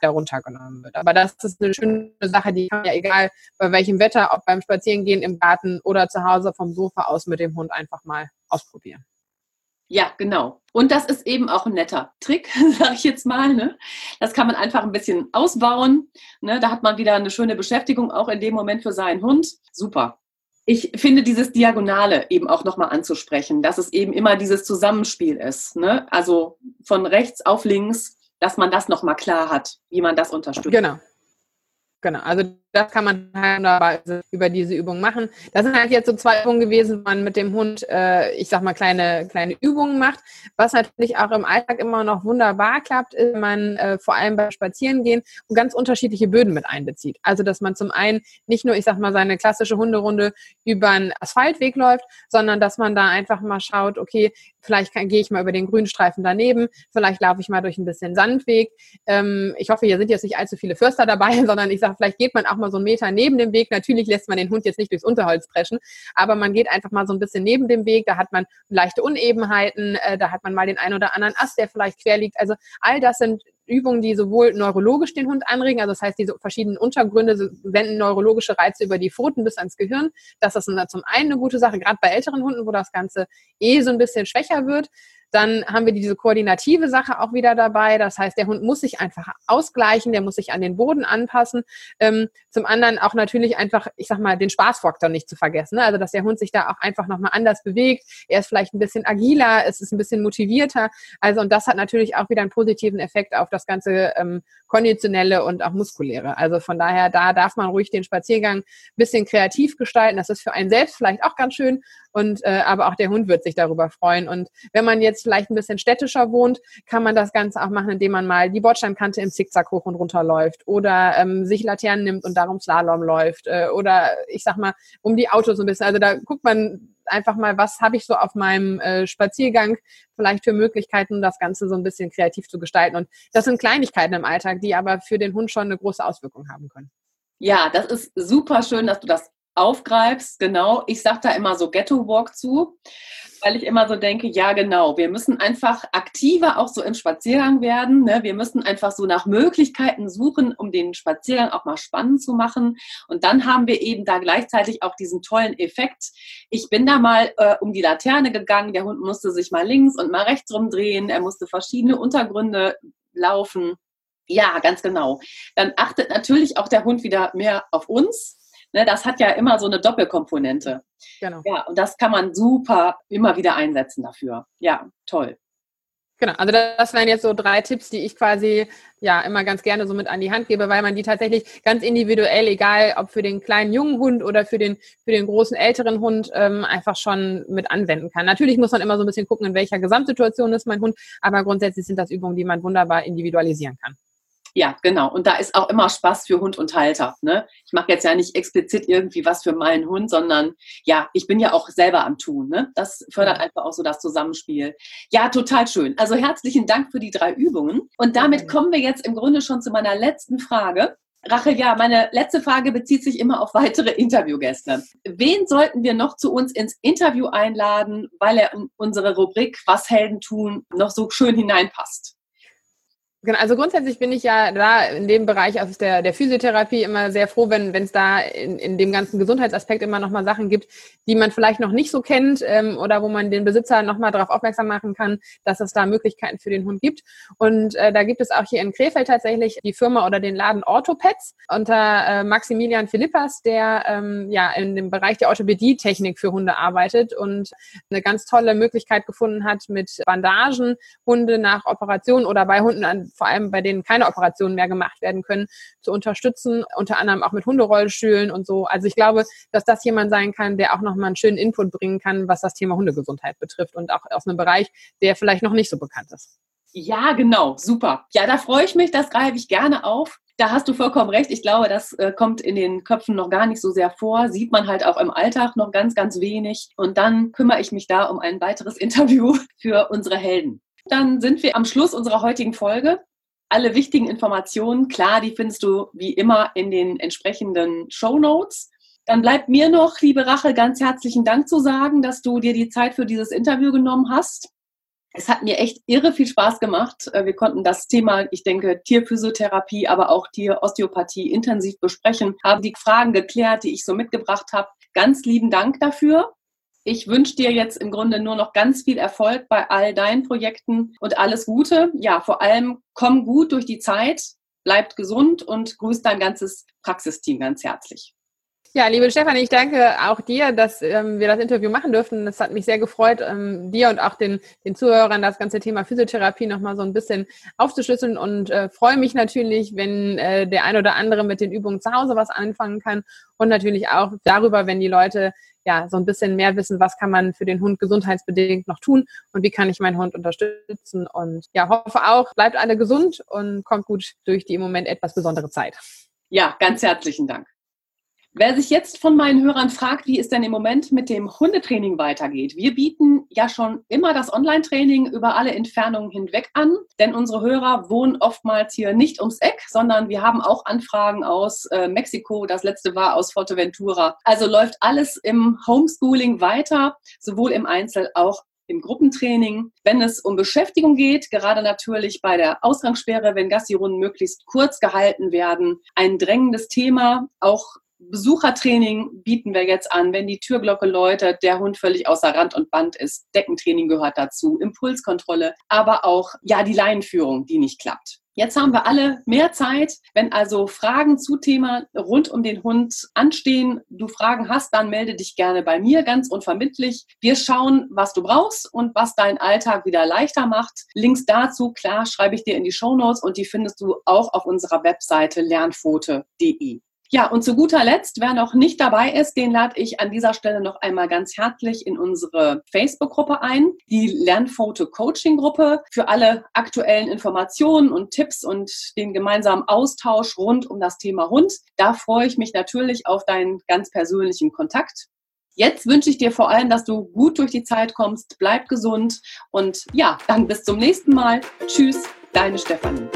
heruntergenommen wird. Aber das ist eine schöne Sache, die kann ja egal bei welchem Wetter, ob beim Spazierengehen im Garten oder zu Hause vom Sofa aus mit dem Hund einfach mal ausprobieren. Ja, genau. Und das ist eben auch ein netter Trick, sage ich jetzt mal. Ne? Das kann man einfach ein bisschen ausbauen. Ne? Da hat man wieder eine schöne Beschäftigung auch in dem Moment für seinen Hund. Super. Ich finde dieses Diagonale eben auch nochmal anzusprechen, dass es eben immer dieses Zusammenspiel ist. Ne? Also von rechts auf links dass man das nochmal klar hat, wie man das unterstützt. Genau. Genau, also das kann man halt über diese Übung machen. Das sind halt jetzt so zwei Übungen gewesen, wo man mit dem Hund, äh, ich sag mal, kleine, kleine Übungen macht. Was natürlich auch im Alltag immer noch wunderbar klappt, ist, wenn man äh, vor allem beim Spazierengehen ganz unterschiedliche Böden mit einbezieht. Also, dass man zum einen nicht nur, ich sag mal, seine klassische Hunderunde über einen Asphaltweg läuft, sondern dass man da einfach mal schaut, okay, vielleicht gehe ich mal über den Grünstreifen daneben, vielleicht laufe ich mal durch ein bisschen Sandweg. Ähm, ich hoffe, hier sind jetzt nicht allzu viele Förster dabei, sondern ich sage, vielleicht geht man auch mal so einen Meter neben dem Weg. Natürlich lässt man den Hund jetzt nicht durchs Unterholz preschen, aber man geht einfach mal so ein bisschen neben dem Weg. Da hat man leichte Unebenheiten, äh, da hat man mal den einen oder anderen Ast, der vielleicht quer liegt. Also all das sind Übungen, die sowohl neurologisch den Hund anregen, also das heißt, diese verschiedenen Untergründe wenden neurologische Reize über die Pfoten bis ans Gehirn. Das ist zum einen eine gute Sache, gerade bei älteren Hunden, wo das Ganze eh so ein bisschen schwächer wird. Dann haben wir diese koordinative Sache auch wieder dabei. Das heißt, der Hund muss sich einfach ausgleichen, der muss sich an den Boden anpassen. Ähm, zum anderen auch natürlich einfach, ich sag mal, den Spaßfaktor nicht zu vergessen. Ne? Also, dass der Hund sich da auch einfach nochmal anders bewegt. Er ist vielleicht ein bisschen agiler, es ist ein bisschen motivierter. Also, und das hat natürlich auch wieder einen positiven Effekt auf das ganze ähm, konditionelle und auch muskuläre. Also von daher, da darf man ruhig den Spaziergang ein bisschen kreativ gestalten. Das ist für einen selbst vielleicht auch ganz schön und äh, aber auch der Hund wird sich darüber freuen. Und wenn man jetzt vielleicht ein bisschen städtischer wohnt, kann man das Ganze auch machen, indem man mal die Bordsteinkante im Zickzack hoch und runter läuft oder ähm, sich Laternen nimmt und darum Slalom läuft äh, oder ich sag mal um die Autos so ein bisschen. Also da guckt man einfach mal, was habe ich so auf meinem äh, Spaziergang vielleicht für Möglichkeiten, das Ganze so ein bisschen kreativ zu gestalten. Und das sind Kleinigkeiten im Alltag, die aber für den Hund schon eine große Auswirkung haben können. Ja, das ist super schön, dass du das aufgreifst. Genau, ich sage da immer so Ghetto Walk zu, weil ich immer so denke, ja genau, wir müssen einfach aktiver auch so im Spaziergang werden. Ne? Wir müssen einfach so nach Möglichkeiten suchen, um den Spaziergang auch mal spannend zu machen. Und dann haben wir eben da gleichzeitig auch diesen tollen Effekt. Ich bin da mal äh, um die Laterne gegangen, der Hund musste sich mal links und mal rechts rumdrehen, er musste verschiedene Untergründe laufen. Ja, ganz genau. Dann achtet natürlich auch der Hund wieder mehr auf uns Ne, das hat ja immer so eine Doppelkomponente. Genau. Ja, und das kann man super immer wieder einsetzen dafür. Ja, toll. Genau, also das wären jetzt so drei Tipps, die ich quasi ja immer ganz gerne so mit an die Hand gebe, weil man die tatsächlich ganz individuell, egal ob für den kleinen jungen Hund oder für den für den großen älteren Hund, ähm, einfach schon mit anwenden kann. Natürlich muss man immer so ein bisschen gucken, in welcher Gesamtsituation ist mein Hund, aber grundsätzlich sind das Übungen, die man wunderbar individualisieren kann. Ja, genau. Und da ist auch immer Spaß für Hund und Halter. Ne? Ich mache jetzt ja nicht explizit irgendwie was für meinen Hund, sondern ja, ich bin ja auch selber am Tun. Ne? Das fördert einfach auch so das Zusammenspiel. Ja, total schön. Also herzlichen Dank für die drei Übungen. Und damit kommen wir jetzt im Grunde schon zu meiner letzten Frage. Rachel, ja, meine letzte Frage bezieht sich immer auf weitere Interviewgäste. Wen sollten wir noch zu uns ins Interview einladen, weil er in unsere Rubrik Was Helden tun noch so schön hineinpasst? Genau, also grundsätzlich bin ich ja da in dem Bereich aus der, der Physiotherapie immer sehr froh, wenn es da in, in dem ganzen Gesundheitsaspekt immer nochmal Sachen gibt, die man vielleicht noch nicht so kennt ähm, oder wo man den Besitzer nochmal darauf aufmerksam machen kann, dass es da Möglichkeiten für den Hund gibt. Und äh, da gibt es auch hier in Krefeld tatsächlich die Firma oder den Laden Orthopets unter äh, Maximilian Philippas, der ähm, ja in dem Bereich der Orthopädie-Technik für Hunde arbeitet und eine ganz tolle Möglichkeit gefunden hat, mit Bandagen Hunde nach Operationen oder bei Hunden an vor allem bei denen keine Operationen mehr gemacht werden können, zu unterstützen, unter anderem auch mit Hunderollstühlen und so. Also ich glaube, dass das jemand sein kann, der auch nochmal einen schönen Input bringen kann, was das Thema Hundegesundheit betrifft und auch aus einem Bereich, der vielleicht noch nicht so bekannt ist. Ja, genau, super. Ja, da freue ich mich, das greife ich gerne auf. Da hast du vollkommen recht. Ich glaube, das äh, kommt in den Köpfen noch gar nicht so sehr vor. Sieht man halt auch im Alltag noch ganz, ganz wenig. Und dann kümmere ich mich da um ein weiteres Interview für unsere Helden. Dann sind wir am Schluss unserer heutigen Folge. Alle wichtigen Informationen, klar, die findest du wie immer in den entsprechenden Show Notes. Dann bleibt mir noch, liebe Rache, ganz herzlichen Dank zu sagen, dass du dir die Zeit für dieses Interview genommen hast. Es hat mir echt irre viel Spaß gemacht. Äh, wir konnten das Thema, ich denke, Tierphysiotherapie, aber auch Tierosteopathie intensiv besprechen, haben die Fragen geklärt, die ich so mitgebracht habe. Ganz lieben Dank dafür. Ich wünsche dir jetzt im Grunde nur noch ganz viel Erfolg bei all deinen Projekten und alles Gute. Ja, vor allem komm gut durch die Zeit, bleibt gesund und grüß dein ganzes Praxisteam ganz herzlich. Ja, liebe Stefanie, ich danke auch dir, dass ähm, wir das Interview machen durften. Es hat mich sehr gefreut, ähm, dir und auch den, den Zuhörern das ganze Thema Physiotherapie nochmal so ein bisschen aufzuschlüsseln und äh, freue mich natürlich, wenn äh, der ein oder andere mit den Übungen zu Hause was anfangen kann und natürlich auch darüber, wenn die Leute ja so ein bisschen mehr wissen, was kann man für den Hund gesundheitsbedingt noch tun und wie kann ich meinen Hund unterstützen und ja, hoffe auch, bleibt alle gesund und kommt gut durch die im Moment etwas besondere Zeit. Ja, ganz herzlichen Dank. Wer sich jetzt von meinen Hörern fragt, wie es denn im Moment mit dem Hundetraining weitergeht, wir bieten ja schon immer das Online-Training über alle Entfernungen hinweg an, denn unsere Hörer wohnen oftmals hier nicht ums Eck, sondern wir haben auch Anfragen aus äh, Mexiko, das letzte war aus Forteventura. Also läuft alles im Homeschooling weiter, sowohl im Einzel- auch im Gruppentraining. Wenn es um Beschäftigung geht, gerade natürlich bei der Ausgangssperre, wenn Gassi-Runden möglichst kurz gehalten werden, ein drängendes Thema, auch Besuchertraining bieten wir jetzt an, wenn die Türglocke läutet, der Hund völlig außer Rand und Band ist. Deckentraining gehört dazu, Impulskontrolle, aber auch ja die Leinenführung, die nicht klappt. Jetzt haben wir alle mehr Zeit. Wenn also Fragen zu Thema rund um den Hund anstehen, du Fragen hast, dann melde dich gerne bei mir ganz unvermittlich. Wir schauen, was du brauchst und was deinen Alltag wieder leichter macht. Links dazu, klar, schreibe ich dir in die Show Notes und die findest du auch auf unserer Webseite lernfote.de. Ja, und zu guter Letzt, wer noch nicht dabei ist, den lade ich an dieser Stelle noch einmal ganz herzlich in unsere Facebook-Gruppe ein, die Lernfoto-Coaching-Gruppe für alle aktuellen Informationen und Tipps und den gemeinsamen Austausch rund um das Thema Hund. Da freue ich mich natürlich auf deinen ganz persönlichen Kontakt. Jetzt wünsche ich dir vor allem, dass du gut durch die Zeit kommst, bleib gesund und ja, dann bis zum nächsten Mal. Tschüss, deine Stefanie.